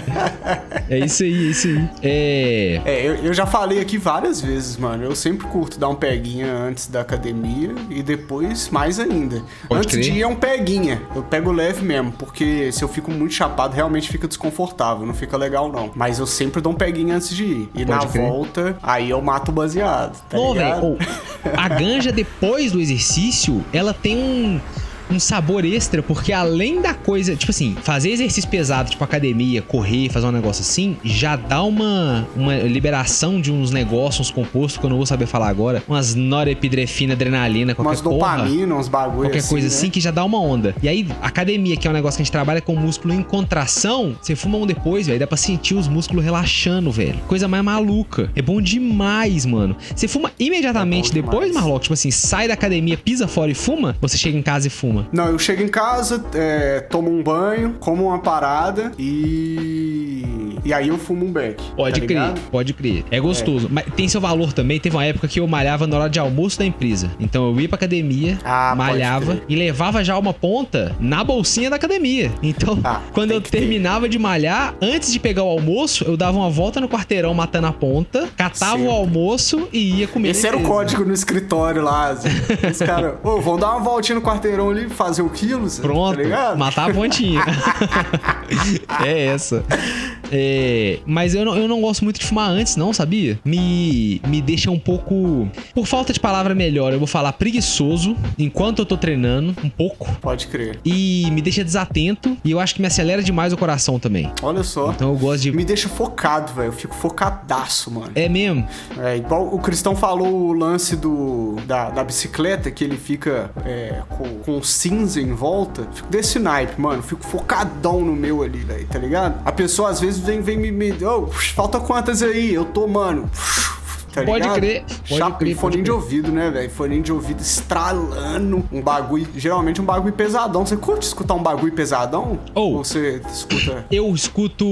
É isso aí, é isso aí. É. É, eu, eu já falei aqui várias vezes, mano. Eu sempre curto dar um peguinha antes da academia e depois mais ainda. Pode antes crer. de ir é um peguinha. Eu pego leve mesmo, porque se eu fico muito chapado, realmente fica desconfortável. Não fica legal, não. Mas eu sempre dou um peguinha antes de ir. E Pode na crer. volta, aí eu mato o baseado. Tá Ô, ligado? velho, a ganja depois do exercício, ela tem um, um sabor extra, porque além da coisa, tipo assim, fazer exercício pesado, tipo academia, correr, fazer um negócio assim, já dá uma, uma liberação de uns negócios, uns compostos que eu não vou saber falar agora, umas norepinefrina, adrenalina, qualquer Umas porra. dopamina, uns bagulho Qualquer assim, coisa né? assim que já dá uma onda. E aí, academia, que é um negócio que a gente trabalha com músculo em contração, você fuma um depois, velho, dá pra sentir os músculos relaxando, velho. Coisa mais maluca. É bom demais, mano. Você fuma imediatamente É depois. Marlock? Tipo assim, sai da academia, pisa fora e fuma? Você chega em casa e fuma? Não, eu chego em casa, é, tomo um banho, como uma parada e. E aí eu fumo um beck. Pode tá crer, ligado? pode crer. É gostoso. Mas tem seu valor também. Teve uma época que eu malhava na hora de almoço da empresa. Então eu ia pra academia, Ah, malhava e levava já uma ponta na bolsinha da academia. Então, Ah, quando eu que ter. terminava de malhar, antes de pegar o almoço, eu dava uma volta no quarteirão matando a ponta, catava Sempre. o almoço e ia comer. Esse era o código no escritório lá. assim. Os caras, ô, vão dar uma voltinha no quarteirão ali, fazer o quilo, Zé, Pronto, tá matar a pontinha. é essa. É, mas eu não, eu não gosto muito de fumar antes, não, sabia? Me, me deixa um pouco. Por falta de palavra melhor, eu vou falar preguiçoso enquanto eu tô treinando, um pouco. Pode crer. E me deixa desatento. E eu acho que me acelera demais o coração também. Olha só. Então eu gosto de. Me deixa focado, velho. Eu fico focadaço, mano. É mesmo? É, igual o Cristão falou o lance do, da, da bicicleta, que ele fica é, com, com cinza em volta. Fico desse naipe, mano. Fico focadão no meu ali, velho, tá ligado? A pessoa às vezes vem, vem me. me oh, falta quantas aí? Eu tô, mano. Tá Pode ligado? crer, pode Chapa, crer, e foninho de ouvido, né, velho? Foninho de ouvido estralando. Um bagulho, geralmente um bagulho pesadão. Você curte escutar um bagulho pesadão? Ou- Ou você escuta. Eu escuto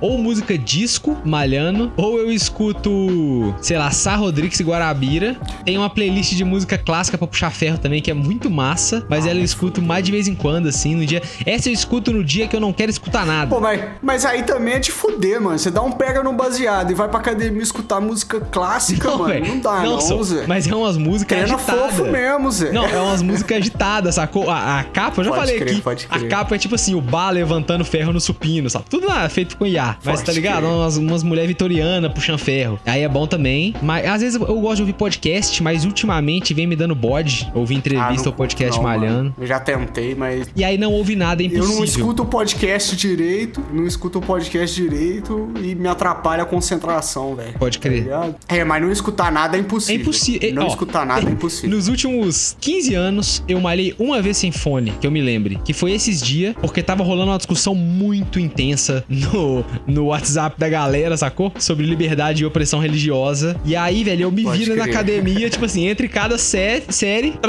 ou música disco, malhando, ou eu escuto, sei lá, Sá Rodrigues e Guarabira. Tem uma playlist de música clássica pra puxar ferro também, que é muito massa, mas ela eu escuto mais de vez em quando, assim, no dia. Essa eu escuto no dia que eu não quero escutar nada. Pô, mas, mas aí também é de fuder, mano. Você dá um pega no baseado e vai pra academia escutar música clássica, mano. velho. Não dá, não, só- Zé. Mas é umas músicas Treina agitadas. fofo mesmo, Zé. Não, é umas músicas agitadas, sacou? A, a capa, eu já Pode falei crer, aqui. pode A crer. capa é tipo assim, o bar levantando ferro no supino, sabe? Tudo lá feito com IA. Mas Pode tá ligado? crer. Umas, umas mulheres vitorianas puxando ferro. Aí é bom também. Mas às vezes eu gosto de ouvir podcast, mas ultimamente vem me dando bode. Ouvir Ah, entrevista não ou podcast não, malhando. Eu já tentei, mas. E aí não ouve nada, é Eu impossível. não escuto o podcast direito, não escuto o podcast direito e me atrapalha a concentração, velho. Pode crer. Tá? É, mas não escutar nada é É impossível. impossível. Não Ó, escutar nada é impossível. Nos últimos 15 anos, eu malhei uma vez sem fone, que eu me lembre. Que foi esses dias, porque tava rolando uma discussão muito intensa no, no WhatsApp da galera, sacou? Sobre liberdade e opressão religiosa. E aí, velho, eu me Pode viro na academia, tipo assim, entre cada sé série,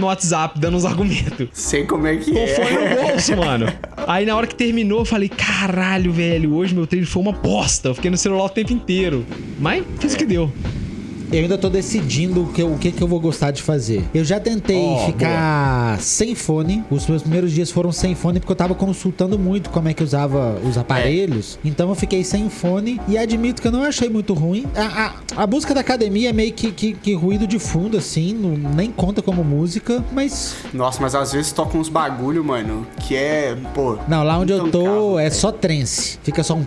no WhatsApp, dando uns argumentos. Sei como é que Com é. fone no bolso, mano. Aí na hora que terminou, eu falei, caralho, velho, hoje meu treino foi uma bosta. Eu fiquei no celular o tempo inteiro. Mas fiz o que deu. you. Eu ainda tô decidindo o que, o que, que eu vou gostar de fazer. Eu já tentei Ó, ficar sem fone. Os meus primeiros dias foram sem fone porque eu tava consultando muito como é que usava os aparelhos. Então eu fiquei sem fone e admito que eu não achei muito ruim. A, a, a música da academia é meio que, que, que ruído de fundo, assim, não, nem conta como música, mas. Nossa, mas às vezes toca uns bagulho, mano, que é, pô. Não, lá onde eu tô intancável, é só trance. Fica só um.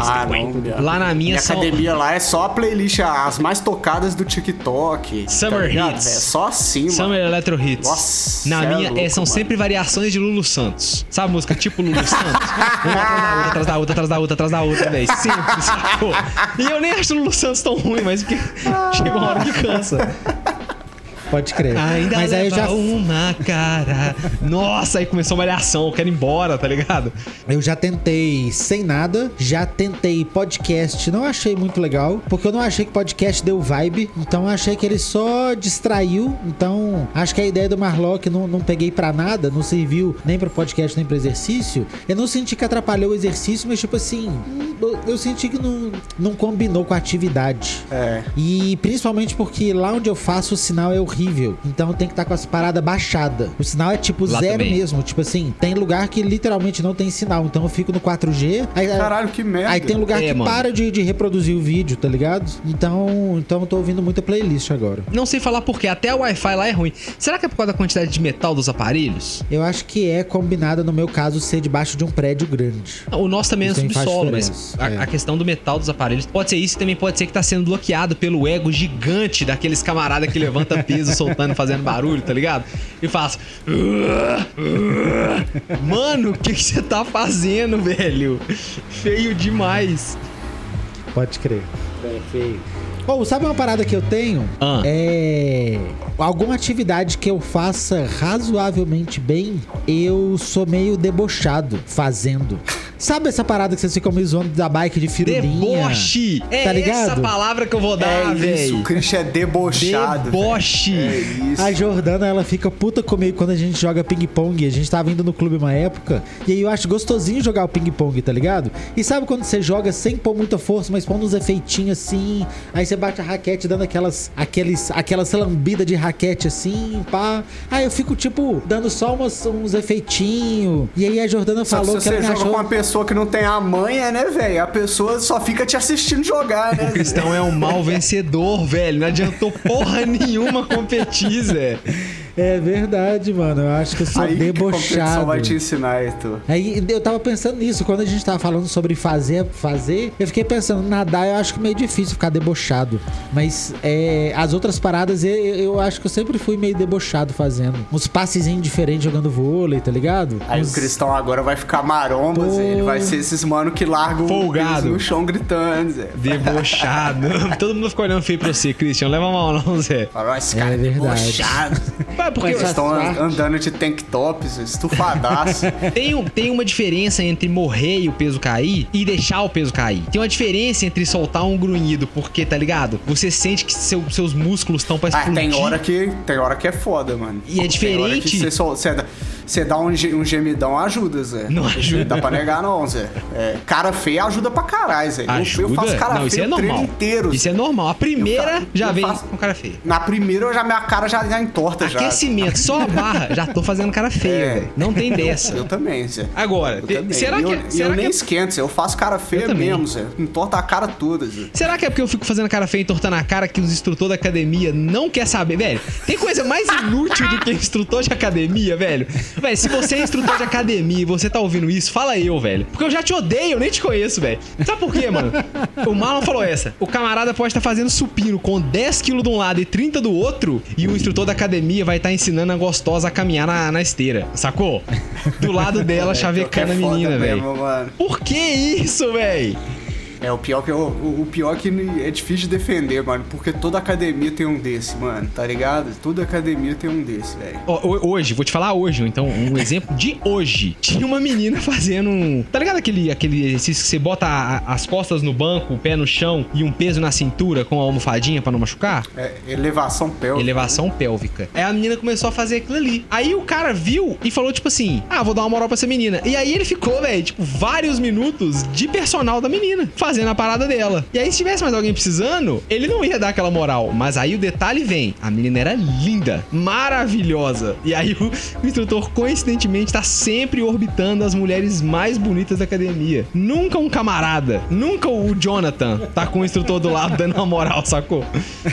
Ah, não. Lá na minha Minha são- academia lá é só a playlist, as mais tocadas do TikTok. Summer tá Hits. É só assim, Summer mano. Electro Hits. Nossa, Na é minha, louco, é, são mano. sempre variações de Lulu Santos. Sabe música tipo Lulu Santos? Uma atrás da outra, atrás da outra, atrás da outra, atrás da outra, velho. Sempre, sacou? E eu nem acho Lulu Santos tão ruim, mas porque chega uma hora que cansa. Pode crer. Ainda mas aí eu já uma cara. Nossa, aí começou a malhação, eu quero ir embora, tá ligado? Eu já tentei sem nada, já tentei podcast, não achei muito legal, porque eu não achei que podcast deu vibe, então eu achei que ele só distraiu, então acho que a ideia do Marlock não, não peguei pra nada, não serviu nem pro podcast nem pro exercício. Eu não senti que atrapalhou o exercício, mas tipo assim, eu, eu senti que não, não combinou com a atividade. É. E principalmente porque lá onde eu faço o sinal é horrível. Então tem que estar com as paradas baixadas. O sinal é tipo Lá zero também. mesmo. Tipo assim, tem lugar que literalmente não tem sinal. Então eu fico no 4G. Aí, Caralho, que merda. aí tem lugar É, que mano. para de, de reproduzir o vídeo, tá ligado? Então, então eu tô ouvindo muita playlist agora. Não sei falar porquê, até o Wi-Fi lá é ruim. Será que é por causa da quantidade de metal dos aparelhos? Eu acho que é combinado, no meu caso, ser debaixo de um prédio grande. O nosso também é Isso faz subsolo, mas a, é. a questão do metal dos aparelhos pode ser isso e também pode ser que tá sendo bloqueado pelo ego gigante daqueles camarada que levanta peso soltando, fazendo barulho, tá ligado? E faz. Mano, o que que você tá fazendo, velho? Feio demais. Pode crer. É feio. Ou sabe uma parada que eu tenho? Ah. É. Alguma atividade que eu faça razoavelmente bem, eu sou meio debochado fazendo. Sabe essa parada que vocês ficam me zoando da bike de firulinha? Deboche! É Tá essa ligado? palavra que eu vou dar, É isso, velho. o Christian é debochado. Deboche! É isso. A Jordana, ela fica puta comigo quando a gente joga ping-pong. A gente tava indo no clube uma época. E aí eu acho gostosinho jogar o ping-pong, tá ligado? E sabe quando você joga sem pôr muita força, mas pondo uns efeitinhos assim. Aí você bate a raquete dando aquelas, aqueles, aquelas lambidas de raquete assim, pá. Aí eu fico, tipo, dando só umas, uns efeitinhos. E aí a Jordana Só que falou se que você ela me joga achou. com uma pessoa que não tem a manha, né, velho? A pessoa só fica te assistindo jogar, né? O Cristão é um mau vencedor, velho. Não adiantou porra nenhuma competir, Zé. É verdade, mano. Eu acho que eu sou Aí que a debochado. vai te ensinar, Heitor. Aí eu tava pensando nisso, quando a gente tava falando sobre fazer, fazer, eu fiquei pensando, nadar eu acho que meio difícil ficar debochado. Mas é, as outras paradas eu, eu acho que eu sempre fui meio debochado fazendo. Uns passezinhos diferentes jogando vôlei, tá ligado? Aí Uns- o Cristão agora vai ficar maromba, Pô. Zé. Ele vai ser esses mano que largam o Folgado. no chão gritando, Zé. Debochado. Todo mundo ficou olhando feio pra você, Christian. Leva mal não, Zé. Esse É cara é verdade. debochado. Porque Eles estão parte. andando de tank tops, estufadaço. tem, tem uma diferença entre morrer e o peso cair e deixar o peso cair. Tem uma diferença entre soltar um grunhido, porque, tá ligado? Você sente que seu- seus músculos estão pra Ah, explodir. tem hora que tem hora que é foda, mano. E é Tem hora que diferente. Você só- você você dá um, um gemidão, ajuda, Zé. Não ajuda. Dá pra negar, não, Zé. É, cara feia ajuda pra caralho, Zé. Eu- Ajuda? Eu, faço cara não, feia é o treino inteiro. Isso é normal. A primeira Eu já eu vem faço- com cara feia. Na primeira, eu já, minha cara já, já entorta já. Aquecimento, só a barra, já tô fazendo cara feia, É. velho. Não tem dessa. Eu também, Zé. Agora, Eu te- também. será que, eu, e será eu que nem é- esquento, Zé. Eu faço cara feia Eu mesmo, Zé. Entorta a cara toda, Zé. Será que é porque eu fico fazendo cara feia e entortando a cara que os instrutores da academia não quer saber? Velho, tem coisa mais inútil do que instrutor de academia, velho? Velho, se você é instrutor de academia e você tá ouvindo isso, fala eu, velho. Porque eu já te odeio, eu nem te conheço, velho. Sabe por quê, mano? O Marlon falou essa. O camarada pode estar fazendo supino com 10 quilos de um lado e 30 do outro e o instrutor da academia vai estar ensinando a gostosa a caminhar na, na esteira, sacou? Do lado dela, chavecando a É menina, velho. Por que isso, velho? É, o pior que eu, o, o pior que é difícil de defender, mano, porque toda academia tem um desse, mano, tá ligado? Toda academia tem um desse, velho. Hoje, vou te falar hoje, então, um exemplo de hoje. Tinha uma menina fazendo um. Tá ligado aquele, aquele exercício que você bota a- as costas no banco, o pé no chão e um peso na cintura com a almofadinha pra não machucar? É, elevação pélvica. Elevação pélvica. Aí a menina começou a fazer aquilo ali. Aí o cara viu e falou, tipo assim: Ah, vou dar uma moral pra essa menina. E aí ele ficou, velho, tipo, vários minutos de personal da menina, fazendo a parada dela. E aí, se tivesse mais alguém precisando, ele não ia dar aquela moral. Mas aí o detalhe vem: a menina era linda, maravilhosa. E aí o, o instrutor, coincidentemente, tá sempre orbitando as mulheres mais bonitas da academia. Nunca um camarada, nunca o Jonathan tá com o instrutor do lado dando uma moral, sacou?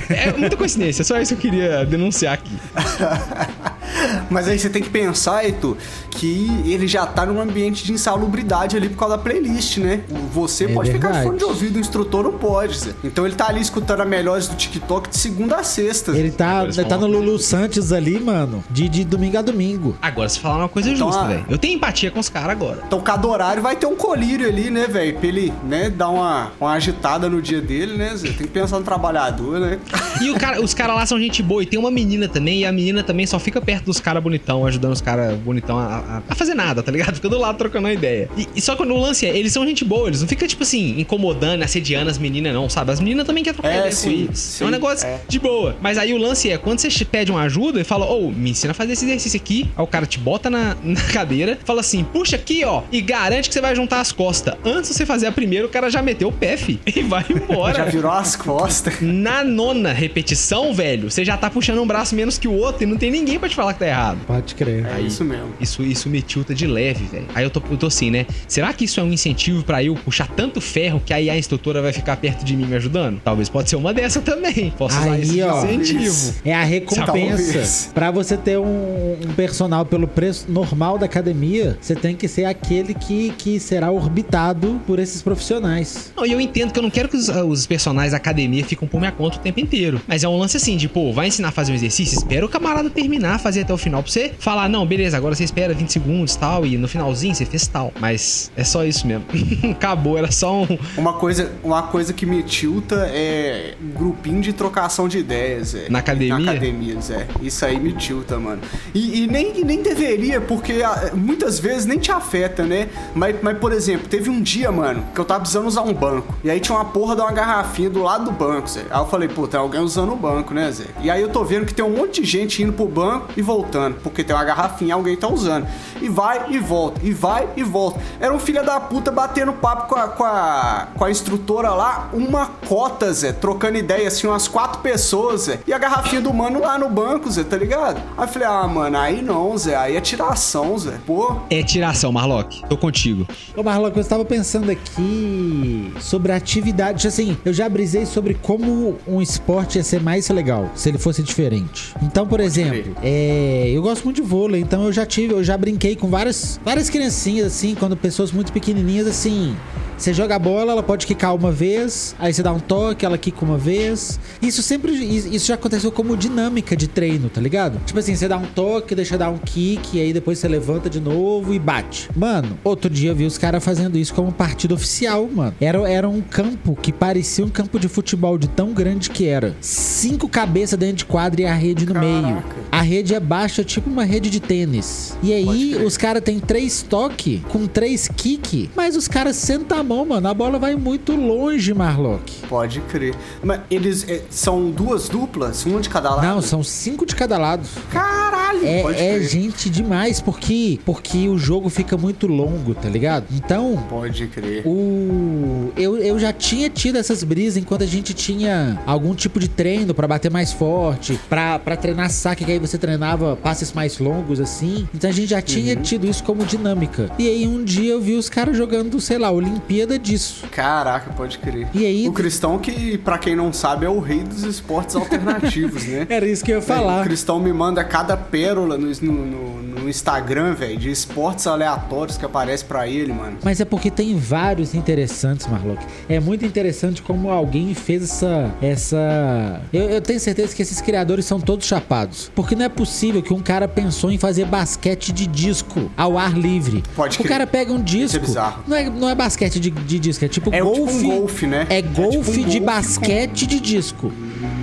É muita coincidência, só isso que eu queria denunciar aqui. Mas aí você tem que pensar, Heitor, que ele já tá num ambiente de insalubridade ali por causa da playlist, né? Você É pode ficar de verdade. Fone de ouvido, o instrutor não pode, Zé. Então ele tá ali escutando a melhores do TikTok de segunda a sexta. Ele tá, ele tá no Lulu Santos ali, mano, de, de domingo a domingo. Agora, se falar uma coisa Então, justa, ah, velho. Eu tenho empatia com os caras agora. Então cada horário vai ter um colírio ali, né, velho? Pra ele, né, dar uma, uma agitada no dia dele, né, Zé? Tem que pensar no trabalhador, né? E o cara, os caras lá são gente boa. E tem uma menina também, e a menina também só fica perto dos caras bonitão, ajudando os caras bonitão a, a- a fazer nada, tá ligado? Fica do lado trocando uma ideia. E, e só que o lance é, eles são gente boa, eles não ficam, tipo assim, incomodando, assediando as meninas, não, sabe? As meninas também querem trocar É, ideia sim, com eles. sim, é um negócio é. de boa. Mas aí o lance é, quando você pede uma ajuda e fala, ô, me ensina a fazer esse exercício aqui, aí o cara te bota na, na cadeira, fala assim, puxa aqui, ó, e garante que você vai juntar as costas. Antes de você fazer a primeira, o cara já meteu o pé, fi, e vai embora. Já virou as costas. Na nona repetição, velho, você já tá puxando um braço menos que o outro e não tem ninguém pra te falar que tá errado. Pode crer. É isso mesmo. Isso, isso me tilta de leve, velho. Aí eu tô, eu tô assim, né? Será que isso é um incentivo pra eu puxar tanto ferro que aí a instrutora vai ficar perto de mim me ajudando? Talvez pode ser uma dessa também. Posso Aí, ó. incentivo. É a recompensa. Pra você ter um, um personal pelo preço normal da academia, você tem que ser aquele que, que será orbitado por esses profissionais. Não, e eu entendo que eu não quero que os, os personagens da academia fiquem por minha conta o tempo inteiro. Mas é um lance assim, de, pô, vai ensinar a fazer um exercício, espera o camarada terminar, fazer até o final pra você falar, não, beleza, agora você espera 20 segundos e tal, e no finalzinho você fez tal. Mas é só isso mesmo. Acabou, era só um. Uma coisa, uma coisa que me tilta é grupinho de trocação de ideias, é. Na academia? Na academia, Zé. Isso aí me tilta, mano. E, e nem, nem deveria, porque ah, muitas vezes nem te afeta, né? Mas, mas, por exemplo, teve um dia, mano, que eu tava precisando usar um banco. E aí tinha uma porra de uma garrafinha do lado do banco, Zé. Aí eu falei, pô, tem alguém usando o banco, né, Zé? E aí eu tô vendo que tem um monte de gente indo pro banco e voltando, porque tem uma garrafinha, alguém tá usando. E vai e volta, e vai e volta. Era um filho da puta batendo papo com a, com a, com a instrutora lá, uma cota, Zé, trocando ideia, assim, umas quatro pessoas, Zé. E a garrafinha do mano lá no banco, Zé, tá ligado? Aí eu falei, ah, mano, aí não, Zé, aí é tiração, Zé. Pô, É tiração, Marlock. Tô contigo. Ô Marlon, eu estava pensando aqui sobre atividade. Assim, eu já brisei sobre como um esporte ia ser mais legal se ele fosse diferente. Então, por exemplo, é, É, eu gosto muito de vôlei, então eu já tive, eu já brinquei com várias, várias criancinhas, assim, quando pessoas muito pequenininhas, assim. Você joga a bola, ela pode quicar uma vez, aí você dá um toque, ela quica uma vez. Isso sempre. Isso já aconteceu como dinâmica de treino, tá ligado? Tipo assim, você dá um toque, deixa dar um kick, aí depois você levanta de novo e bate. Mano, outro dia eu vi os caras fazendo isso como partido oficial, mano. Era, era um campo que parecia um campo de futebol de tão grande que era. Cinco cabeças dentro de quadra e a rede no Caraca. meio. A rede é baixa, tipo uma rede de tênis. E aí, os caras têm três toques com três kick, mas os caras sentam a mão, mano. A bola vai muito longe, Marlock. Pode crer. Mas eles é, são duas duplas? Uma de cada lado? Não, são cinco de cada lado. Caralho! pode É, é crer. gente demais, porque, porque o jogo fica muito longo, tá ligado? Então, Pode crer. o eu, eu já tinha tido essas brisas enquanto a gente tinha algum tipo de treino pra bater mais forte, pra pra treinar saque, que aí você treinava passes mais longos assim. Então a gente já tinha Uhum. tido isso como dinâmica. E aí um dia eu vi os caras jogando, sei lá, Olimpíada disso. Caraca, pode crer. E aí- O Cristão, que, pra quem não sabe, é o rei dos esportes alternativos, né? Era isso que eu ia O falar. Cristão me manda cada pérola no, no, no- no Instagram, velho, de esportes aleatórios que aparece pra ele, mano. Mas é porque tem vários interessantes, Marlock. É muito interessante como alguém fez essa. essa. Eu, eu tenho certeza que esses criadores são todos chapados. Porque não é possível que um cara pensou em fazer basquete de disco ao ar livre. Pode O crer. cara pega um disco. Isso é bizarro. Não é, não é basquete de, de disco, é tipo É o- tipo golfe. um golfe, né? É É tipo golfe um de golfe basquete de disco.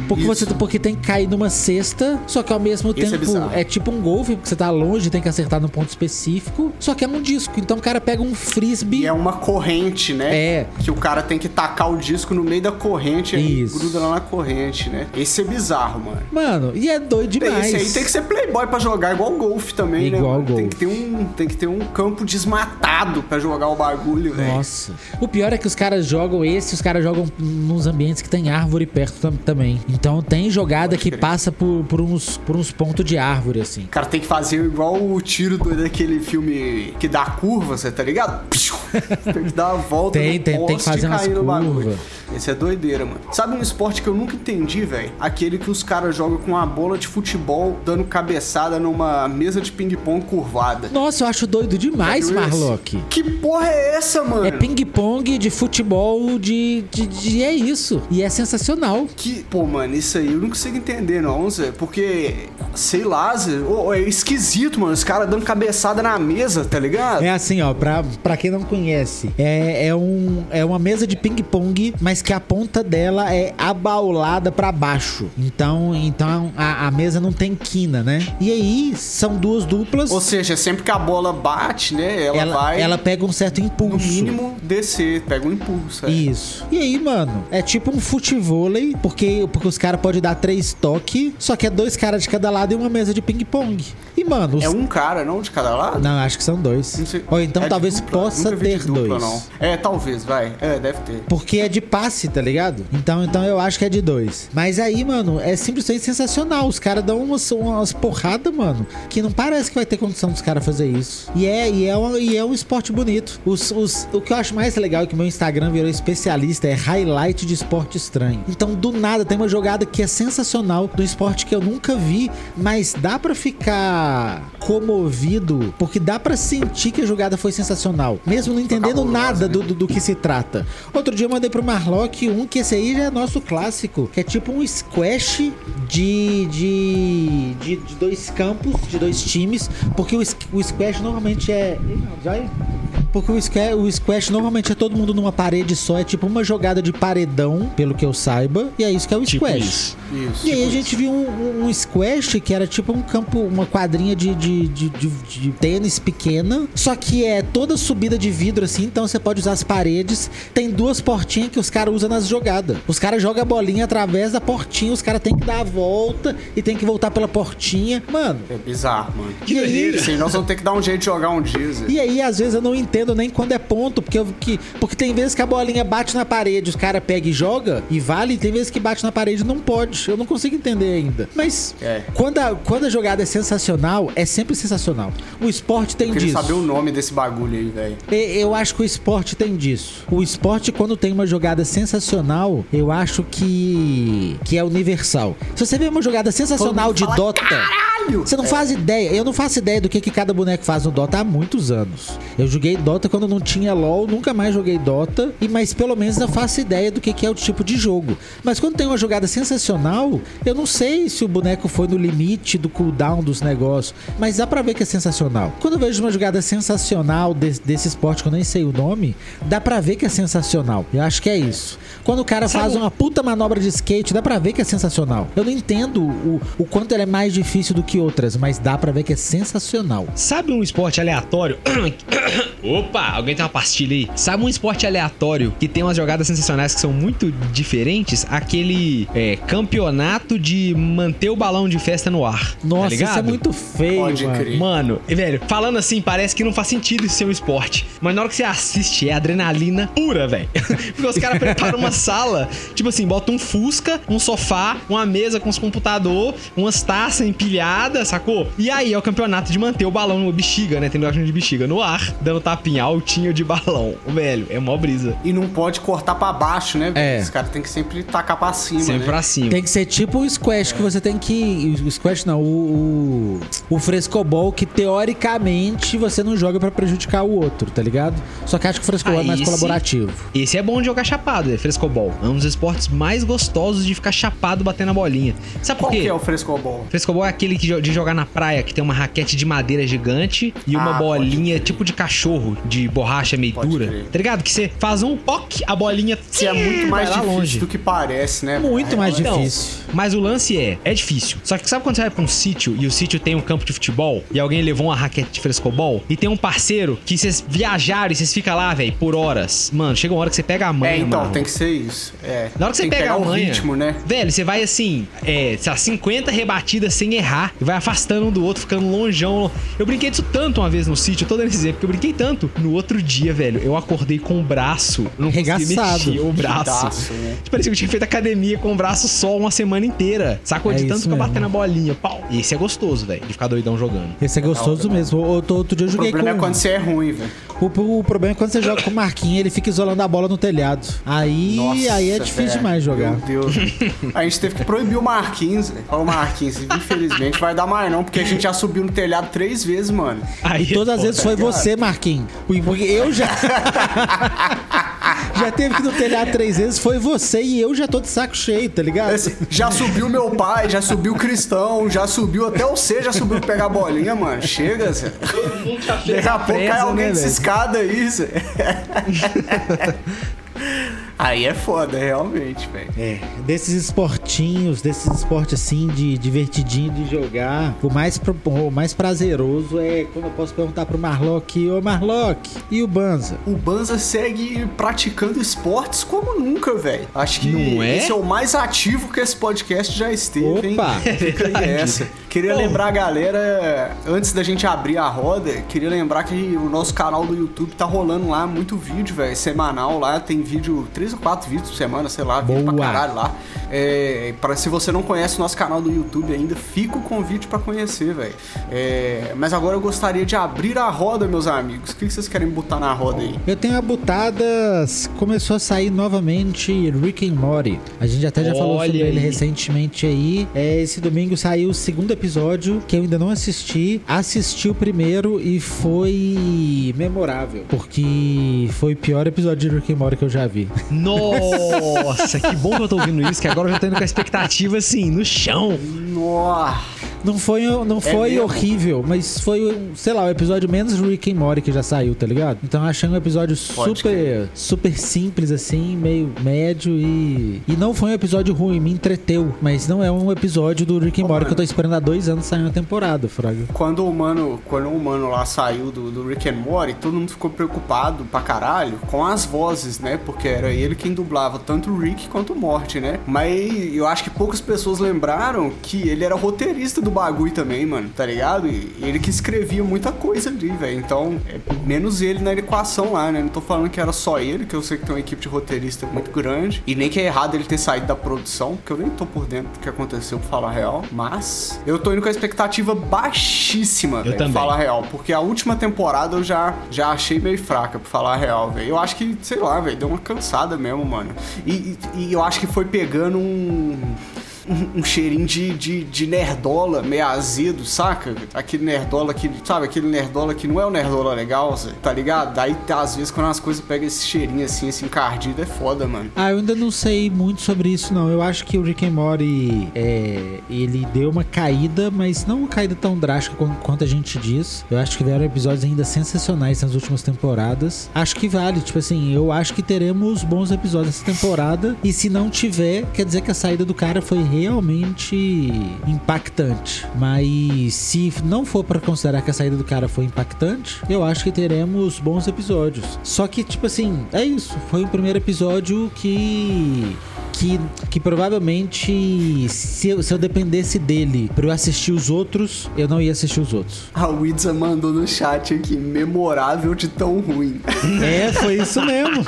Porque Isso. você porque tem que cair numa cesta, só que ao mesmo Isso é tempo bizarro. é tipo um golfe, porque você tá longe, tem que acertar num ponto específico, só que é um disco. Então o cara pega um frisbee E é uma corrente, né? É. Que o cara tem que tacar o disco no meio da corrente e gruda lá na corrente, né? Esse é bizarro, mano. Mano, e é doido demais. Esse aí tem que ser playboy pra jogar, igual golfe também, né? Igual mano? Tem golfe. que, ter um, tem que ter um campo desmatado pra jogar o bagulho, velho. Nossa. O pior é que os caras jogam esse, os caras jogam nos ambientes que tem árvore perto tam- também. Então tem jogada que crer. passa por, por, uns, por uns pontos de árvore, assim. O cara tem que fazer igual o tiro do, daquele filme que dá curva, você tá ligado? tem que dar a volta Tem, no tem- tem que fazer umas cair no bagulho. curvas. Esse é doideira, mano. Sabe um esporte que eu nunca entendi, velho? Aquele que os caras jogam com uma bola de futebol dando cabeçada numa mesa de ping-pong curvada. Nossa, eu acho doido demais? Marlock. Que porra é essa, mano? É ping-pong de futebol de, de, de- É isso. E é sensacional. Que, pô, mano, isso aí eu não consigo entender, não, Zé. Porque, sei lá, Zé, ô, é esquisito, mano. Os caras dando cabeçada na mesa, tá ligado? É assim, ó, pra, pra quem não conhece, é, é, um, é uma mesa de ping-pong, mas que a ponta dela é abaulada pra baixo. Então, então a, a mesa não tem quina, né? E aí, são duas duplas. Ou seja, sempre que a bola bate, né, ela, ela, vai, ela pega um certo no impulso. mínimo, descer. Pega um impulso. é. Isso. E aí, mano, é tipo um futevôlei, porque, porque os caras podem dar três toques, só que é dois caras de cada lado e uma mesa de ping-pong. E, mano, os... É um cara, não, de cada lado? Não, acho que são dois. Ou então É talvez dupla? possa ter dupla, dois. Não. É, talvez, vai. É, deve ter. Porque é de passe, tá ligado? Então, então eu acho que é de dois. Mas aí, mano, é simplesmente sensacional. Os caras dão umas, umas porradas, mano, que não parece que vai ter condição dos caras fazer isso. E é, e é, um, e é um esporte bonito. Os, os, o que eu acho mais legal é que meu Instagram virou especialista é highlight de esporte estranho. Então, do nada, tem uma jogada que é sensacional do esporte que eu nunca vi, mas dá pra ficar comovido, porque dá pra sentir que a jogada foi sensacional, mesmo não entendendo nada né? do, do, do que se trata. Outro dia eu mandei pro Marlock um que esse aí já é nosso clássico, que é tipo um squash de, de, de, de dois campos, de dois times, porque o, o squash normalmente é. É- Porque o squash, o squash normalmente é todo mundo numa parede só, é tipo uma jogada de paredão, pelo que eu saiba, e é isso que é o Tipo squash. Isso. Isso. E aí a tipo gente viu um, um- squash que era tipo um campo, uma quadrinha de, de, de, de- de tênis pequena, só que é toda subida de vidro assim, então você pode usar as paredes. Tem duas portinhas que os caras usam nas jogadas. Os caras jogam a bolinha através da portinha, os caras têm que dar a volta e tem que voltar pela portinha. Mano, É bizarro, mano. e aí, Sim, nós vamos ter que dar um jeito de jogar um dia, Zé. e aí, às vezes, eu não entendo nem quando é ponto, porque, eu, que, porque tem vezes que a bolinha bate na parede, os caras pegam e joga e vale, e tem vezes que bate na parede e não pode. Eu não consigo entender ainda. Mas É. quando, a, quando a jogada é sensacional, é sempre sensacional. O esporte tem Eu disso. saber o nome desse bagulho aí, velho. Eu acho que o esporte tem disso. O esporte, quando tem uma jogada sensacional, eu acho que que é universal. Se você vê uma jogada sensacional de fala, Dota, caralho. Você não faz ideia. Eu não faço ideia do que, que cada boneco faz no Dota há muitos anos. Eu joguei Dota quando não tinha LoL, nunca mais joguei Dota. E mas pelo menos eu faço ideia do que, que é o tipo de jogo. Mas quando tem uma jogada sensacional, eu não sei se o boneco foi no limite do cooldown dos negócios. Mas dá pra ver que é sensacional. Quando eu vejo uma jogada sensacional de- desse esporte que eu nem sei o nome, dá pra ver que é sensacional. Eu acho que é isso. Quando o cara Sabe faz um- uma puta manobra de skate, dá pra ver que é sensacional. Eu não entendo o, o quanto ela é mais difícil do que outras, mas dá pra ver que é sensacional. Sabe um esporte aleatório? Opa, alguém tem uma pastilha aí. Sabe um esporte aleatório que tem umas jogadas sensacionais que são muito diferentes? Aquele é, campeonato de manter o balão de festa no ar. tá Nossa, ligado? isso é muito feio, Pode mano. crer. Mano, e, velho, falando assim, parece que não faz sentido isso ser um esporte. Mas na hora que você assiste, é adrenalina pura, velho. Porque os caras preparam uma sala, tipo assim, bota um Fusca, um sofá, uma mesa com os computador, umas taças empilhadas, sacou? E aí é o campeonato de manter o balão no bexiga, né? Tem negócio de bexiga no ar, dando tapinha altinho de balão. Velho, é mó brisa. E não pode cortar pra baixo, né? É. Os caras tem que sempre tacar pra cima, Sempre né? Pra cima. Tem que ser tipo o squash que você tem que. O squash não, o. O, o frescobol que teoricamente você não joga pra prejudicar o outro, tá ligado? Só que acho que o frescobol é Aí mais sim. colaborativo. Esse é bom de jogar chapado, é frescobol. É um dos esportes mais gostosos de ficar chapado batendo a bolinha. Sabe por Qual quê? que é o frescobol? Frescobol é aquele que de jogar na praia, que tem uma raquete de madeira gigante e uma Ah, bolinha tipo de cachorro, de borracha meio Pode dura. crer. Tá ligado? Que você faz um poc, a bolinha Que é muito mais difícil longe. do que parece, né? Muito mais Então, difícil. Mas o lance é, é difícil. Só que sabe quando você vai pra um sítio e o sítio tem um campo de futebol e alguém levou uma raquete de frescobol e tem um parceiro que vocês viajaram e vocês ficam lá, velho, por horas. Mano, chega uma hora que você pega a manha, É, então, mano. tem que ser isso. É. Na hora que você tem pega pegar a manha, ritmo, né? Velho, você vai assim, é, sei lá, 50 rebatidas sem errar, e vai afastando um do outro, ficando longeão. Eu brinquei disso tanto uma vez no sítio, eu tô dando esse exemplo, porque eu brinquei tanto. No outro dia, velho, eu acordei com o braço, não Regaçado. mexer o braço. Pedaço, né? Parecia que eu tinha feito academia com o braço só uma semana inteira. Sacou? É de tanto que eu mesmo. batendo a bolinha. Pau. E esse é gostoso, velho, de ficar doidão jogando. Esse é gostoso mesmo. Outro, outro dia eu O joguei problema com. é quando você é ruim, velho. O, o problema é quando você joga com o Marquinhos, ele fica isolando a bola no telhado. Aí, Nossa, aí é difícil velho. demais jogar. Meu Deus. A gente teve que proibir o Marquinhos. velho. Ó, o Marquinhos, infelizmente vai dar mais não, porque a gente já subiu no telhado três vezes, mano. Aí E todas as é vezes foda. foi você, Marquinhos. Porque eu já. já teve que ir no telhado três vezes, foi você e eu já tô de saco cheio, tá ligado? Esse- Já subiu meu pai, já subiu o Cristão, já subiu até o C, já subiu pegar a bolinha, mano. Chega, Zé. Daqui a pouco cai presa, alguém né, dessa escada aí, Zé. Aí é foda, realmente, velho. É, desses esportinhos, desses esportes assim de divertidinho de jogar, o mais, pro- o mais prazeroso é quando eu posso perguntar pro Marlock, ô Marlock, e o Banza? O Banza segue praticando esportes como nunca, velho. Acho que Não é? esse é o mais ativo que esse podcast já esteve, Opa! hein? Fica aí verdade. essa. Queria Pô. lembrar a galera, antes da gente abrir a roda, queria lembrar que o nosso canal do YouTube tá rolando lá muito vídeo, velho, semanal lá, tem vídeo, três ou quatro vídeos por semana, sei lá, vídeo pra caralho lá. É, pra, se você não conhece o nosso canal do YouTube ainda, fica o convite pra conhecer, velho. É, mas agora eu gostaria de abrir a roda, meus amigos. O que vocês querem botar na roda aí? Eu tenho a Butadas, começou a sair novamente Rick and Morty. A gente até já falou Olha sobre ele aí. recentemente aí. É, esse domingo saiu o segundo episódio, que eu ainda não assisti. Assisti o primeiro e foi memorável, porque foi o pior episódio de Rick and Morty que eu já vi. Nossa, que bom que eu tô ouvindo isso, que agora eu já tô indo com a expectativa assim, no chão. Nossa! Não foi, não foi mesmo? horrível, mas foi, sei lá, o episódio menos Rick and Morty que já saiu, tá ligado? Então eu achei um episódio Pode super, super simples, assim, meio médio e... E não foi um episódio ruim, me entreteu. Mas não é um episódio do Rick and Morty que eu tô esperando há dois anos sair uma temporada, Fraga. Quando o mano, quando o mano lá saiu do, do Rick and Morty, todo mundo ficou preocupado pra caralho com as vozes, né? Porque era ele quem dublava tanto o Rick quanto o Morty, né? Mas eu acho que poucas pessoas lembraram que ele era roteirista do bagulho também, mano, tá ligado? E ele que escrevia muita coisa ali, velho. Então, é menos ele na equação lá, né? Não tô falando que era só ele, que eu sei que tem uma equipe de roteirista muito grande. E nem que é errado ele ter saído da produção, porque eu nem tô por dentro do que aconteceu, pra falar a real. Mas eu tô indo com a expectativa baixíssima, velho, pra falar a real. Porque a última temporada eu já, já achei meio fraca, pra falar a real, velho. Eu acho que, sei lá, velho, deu uma cansada mesmo, mano. E, e- e eu acho que foi pegando um um, cheirinho de, de, de nerdola, meio azedo, saca? Aquele nerdola que, sabe, aquele nerdola que não é o nerdola legal, tá ligado? Daí, às vezes, quando as coisas pegam esse cheirinho assim, esse encardido, é foda, mano. Ah, eu ainda não sei muito sobre isso, não. Eu acho que o Rick and Morty, é, ele deu uma caída, mas não uma caída tão drástica quanto a gente diz. Eu acho que vieram episódios ainda sensacionais nas últimas temporadas. Acho que vale, tipo assim, eu acho que teremos bons episódios essa temporada. E se não tiver, quer dizer que a saída do cara foi realmente impactante. Mas se não for para considerar que a saída do cara foi impactante, eu acho que teremos bons episódios. Só que, tipo assim, é isso. Foi o primeiro episódio que que, que provavelmente se eu, se eu dependesse dele pra eu assistir os outros, eu não ia assistir os outros. A Widza mandou no chat aqui, memorável de tão ruim. É, foi isso mesmo.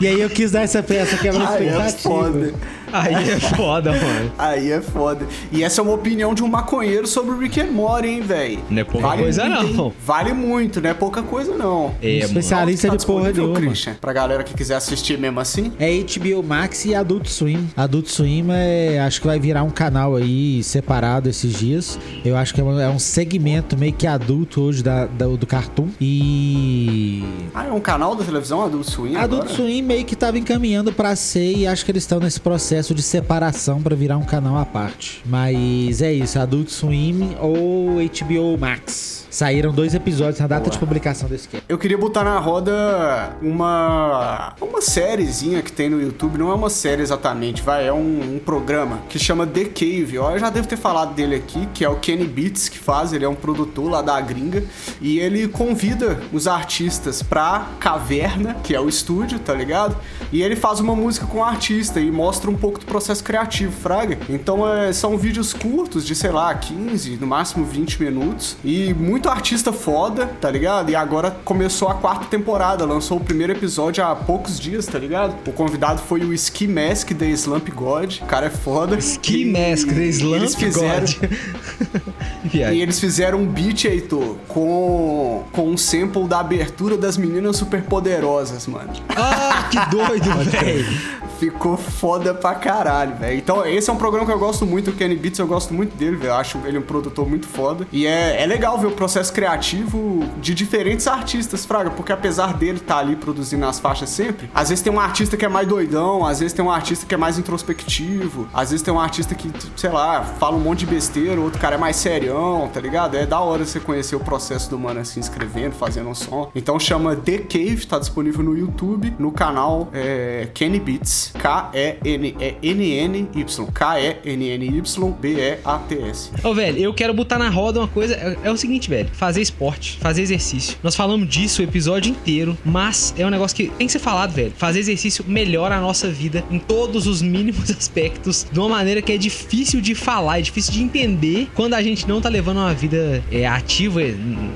E aí eu quis dar essa peça quebra Ai, é foda. Aí é foda, mano. Aí é foda. E essa é uma opinião de um maconheiro sobre o Rick and Morty, hein, velho? Não é pouca vale coisa, muito, não. Hein? Vale muito, não é pouca coisa, não. É, um especialista tá de porra nenhuma. Christian, pra galera que quiser assistir mesmo assim. É HBO Max e Adult Swim. Adult Swim é, acho que vai virar um canal aí separado esses dias. Eu acho que é um, é um segmento meio que adulto hoje da, da, do Cartoon. E. Ah, é um canal da televisão Adult Swim? Adult agora? Swim meio que tava encaminhando pra ser e acho que eles estão nesse processo processo de separação para virar um canal à parte. Mas é isso, Adult Swim ou HBO Max. Saíram dois episódios na data Boa. de publicação desse cast. Eu queria botar na roda uma uma sériezinha que tem no YouTube, não é uma série exatamente, vai, é um, um programa que chama The Cave. Eu já devo ter falado dele aqui, que é o Kenny Beats que faz, ele é um produtor lá da gringa e ele convida os artistas pra caverna, que é o estúdio, tá ligado? E ele faz uma música com o artista e mostra um pouco do processo criativo, fraga. Então é, são vídeos curtos de, sei lá, 15, no máximo 20 minutos e muito muito artista foda, tá ligado? E agora começou a quarta temporada, lançou o primeiro episódio há poucos dias, tá ligado? O convidado foi o Ski Mask da Slump God. O cara é foda. Ski Mask da Slump fizeram... God. e eles fizeram um beat, Heitor, com, com um sample da abertura das meninas superpoderosas, mano. Ah, que doido, velho. Ficou foda pra caralho, velho. Então, esse é um programa que eu gosto muito, o Kenny Beats, eu gosto muito dele, velho. Acho ele um produtor muito foda. E é, é legal ver o processo criativo de diferentes artistas, Fraga, porque apesar dele estar tá ali produzindo as faixas sempre, às vezes tem um artista que é mais doidão, às vezes tem um artista que é mais introspectivo, às vezes tem um artista que, sei lá, fala um monte de besteira, outro cara é mais serião, tá ligado? É da hora você conhecer o processo do mano assim, escrevendo, fazendo um som. Então chama The Cave, tá disponível no YouTube, no canal é, Kenny Beats, K-E-N-N-Y, K-E-N-N-Y-B-E-A-T-S. Ô, velho, eu quero botar na roda uma coisa, é, é o seguinte, velho, fazer esporte, fazer exercício. Nós falamos disso o episódio inteiro, mas é um negócio que tem que ser falado, velho. Fazer exercício melhora a nossa vida em todos os mínimos aspectos, de uma maneira que é difícil de falar, é difícil de entender quando a gente não tá levando uma vida é, ativa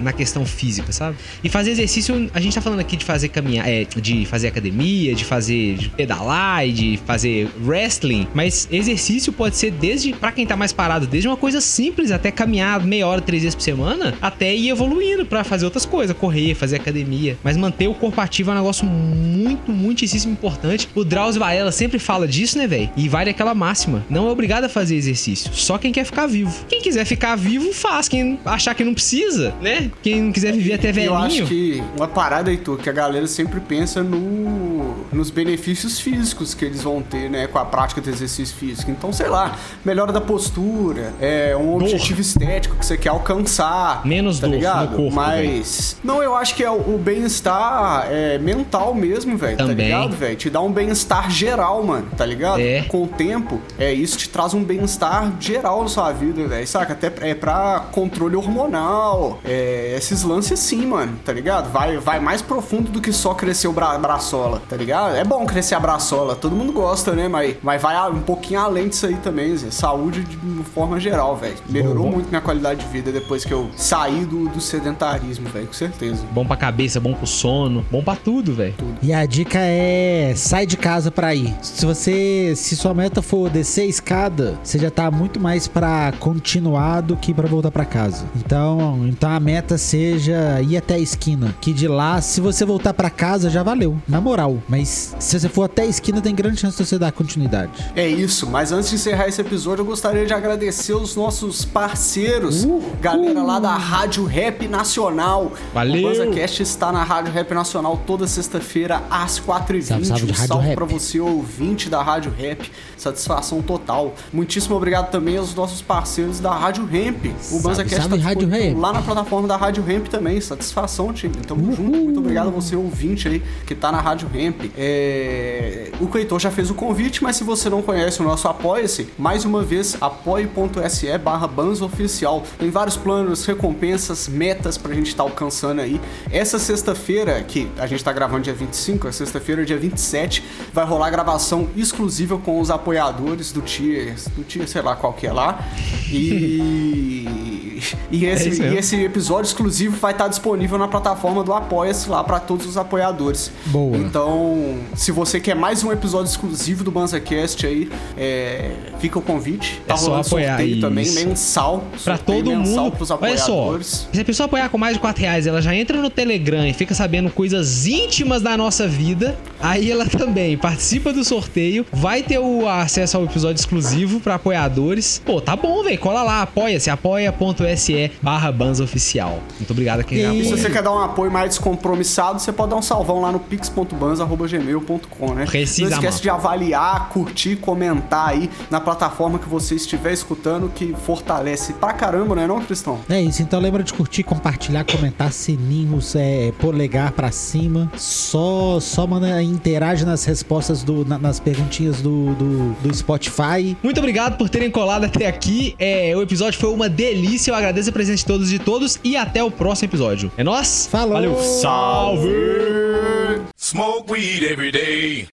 na questão física, sabe? E fazer exercício, a gente tá falando aqui de fazer caminhar, é, de fazer academia, de fazer de pedalar de fazer wrestling, mas exercício pode ser desde, para quem tá mais parado, desde uma coisa simples até caminhar meia hora, três vezes por semana, até ir evoluindo para fazer outras coisas, correr, fazer academia. Mas manter o corpo ativo é um negócio muito, muitíssimo importante. O Drauzio Varela sempre fala disso, né, velho? E vale aquela máxima: não é obrigado a fazer exercício, só quem quer ficar vivo. Quem quiser ficar vivo, faz. Quem achar que não precisa, né? Quem não quiser viver até velhinho. Eu acho que uma parada, Heitor, que a galera sempre pensa no, nos benefícios físicos que eles vão ter, né, com a prática do exercício físico. Então, sei lá, melhora da postura, é um objetivo estético que você quer alcançar. Menos tá dor ligado? no corpo. Mas. Véio. Não, eu acho que é o bem-estar é, mental mesmo, velho. Tá ligado, velho? Te dá um bem-estar geral, mano, tá ligado? É. Com o tempo, é isso te traz um bem-estar geral na sua vida, velho. Saca? Até é pra controle hormonal. É, esses lances assim, mano, tá ligado? Vai, vai mais profundo do que só crescer o bra braçola, tá ligado? É bom crescer a braçola, todo mundo gosta, né? Mas, mas vai um pouquinho além disso aí também, Zé. Saúde de forma geral, velho. Melhorou bom, bom. muito minha qualidade de vida depois que eu saí do, do sedentarismo, velho, com certeza. Bom pra cabeça, bom pro sono, bom pra tudo, velho. E a dica é sai de casa pra ir. Se você, se sua meta for descer a escada, você já tá muito mais pra continuar do que pra voltar pra casa. Então, então a meta seja ir até a esquina, que de lá, se você voltar pra casa, já valeu. Na moral, Mas se você for até a esquina, tem grande chance de você dar continuidade. É isso, mas antes de encerrar esse episódio, eu gostaria de agradecer os nossos parceiros, galera lá da Rádio Rap Nacional. Valeu! O BanzaCast está na Rádio Rap Nacional toda sexta-feira às 4h20. Salve, salve um Rádio salve Rap. pra você, ouvinte da Rádio Rap. Satisfação total. Muitíssimo obrigado também aos nossos parceiros da Rádio Ramp. O BanzaCast tá Rádio Ramp. lá na plataforma da Rádio Ramp também. Satisfação, time. Tamo junto. Muito obrigado a você, ouvinte aí, que tá na Rádio Ramp. É... O Cleiton já fez o convite, mas se você não conhece o nosso Apoia-se, mais uma vez, apoie.se barra Oficial. Tem vários planos, recompensas, metas pra gente estar alcançando aí. Essa sexta-feira, que a gente tá gravando dia 25, a sexta-feira, dia 27, vai rolar gravação exclusiva com os apoiadores do Tier, do Tier, sei lá qual que é lá. E, e, esse, É isso mesmo. e esse episódio exclusivo vai estar disponível na plataforma do Apoia-se lá para todos os apoiadores. Boa. Então, se você quer mais um episódio exclusivo do BanzaCast aí, é, fica o convite. Tá É só rolando apoiar, sorteio também, isso. mensal. Pra sorteio todo mensal mundo. Pros Olha só, se a pessoa apoiar com mais de 4 reais, ela já entra no Telegram e fica sabendo coisas íntimas da nossa vida. Aí ela também participa do sorteio, vai ter o acesso ao episódio exclusivo pra apoiadores. Pô, tá bom, velho. Cola lá, apoia-se, apoia.se barra Oficial. Muito obrigado a quem E- E se você quer dar um apoio mais descompromissado, você pode dar um salvão lá no pix.banza.gmail.com, né? Precisa, Não esquece mano. de avaliar, curtir, comentar aí na plataforma que você estiver escutando, que fortalece pra caramba, né não, Cristão? É isso, então lembra de curtir, compartilhar, comentar, sininhos, é, polegar pra cima. Só, só manda, interage nas respostas, do, na- nas perguntinhas do, do, do Spotify. Muito obrigado por terem colado até aqui. É, o episódio foi uma delícia. Agradeço a presença de todos e de todos. E até o próximo episódio. É nóis? Falou! Valeu! Salve! Smoke weed every day.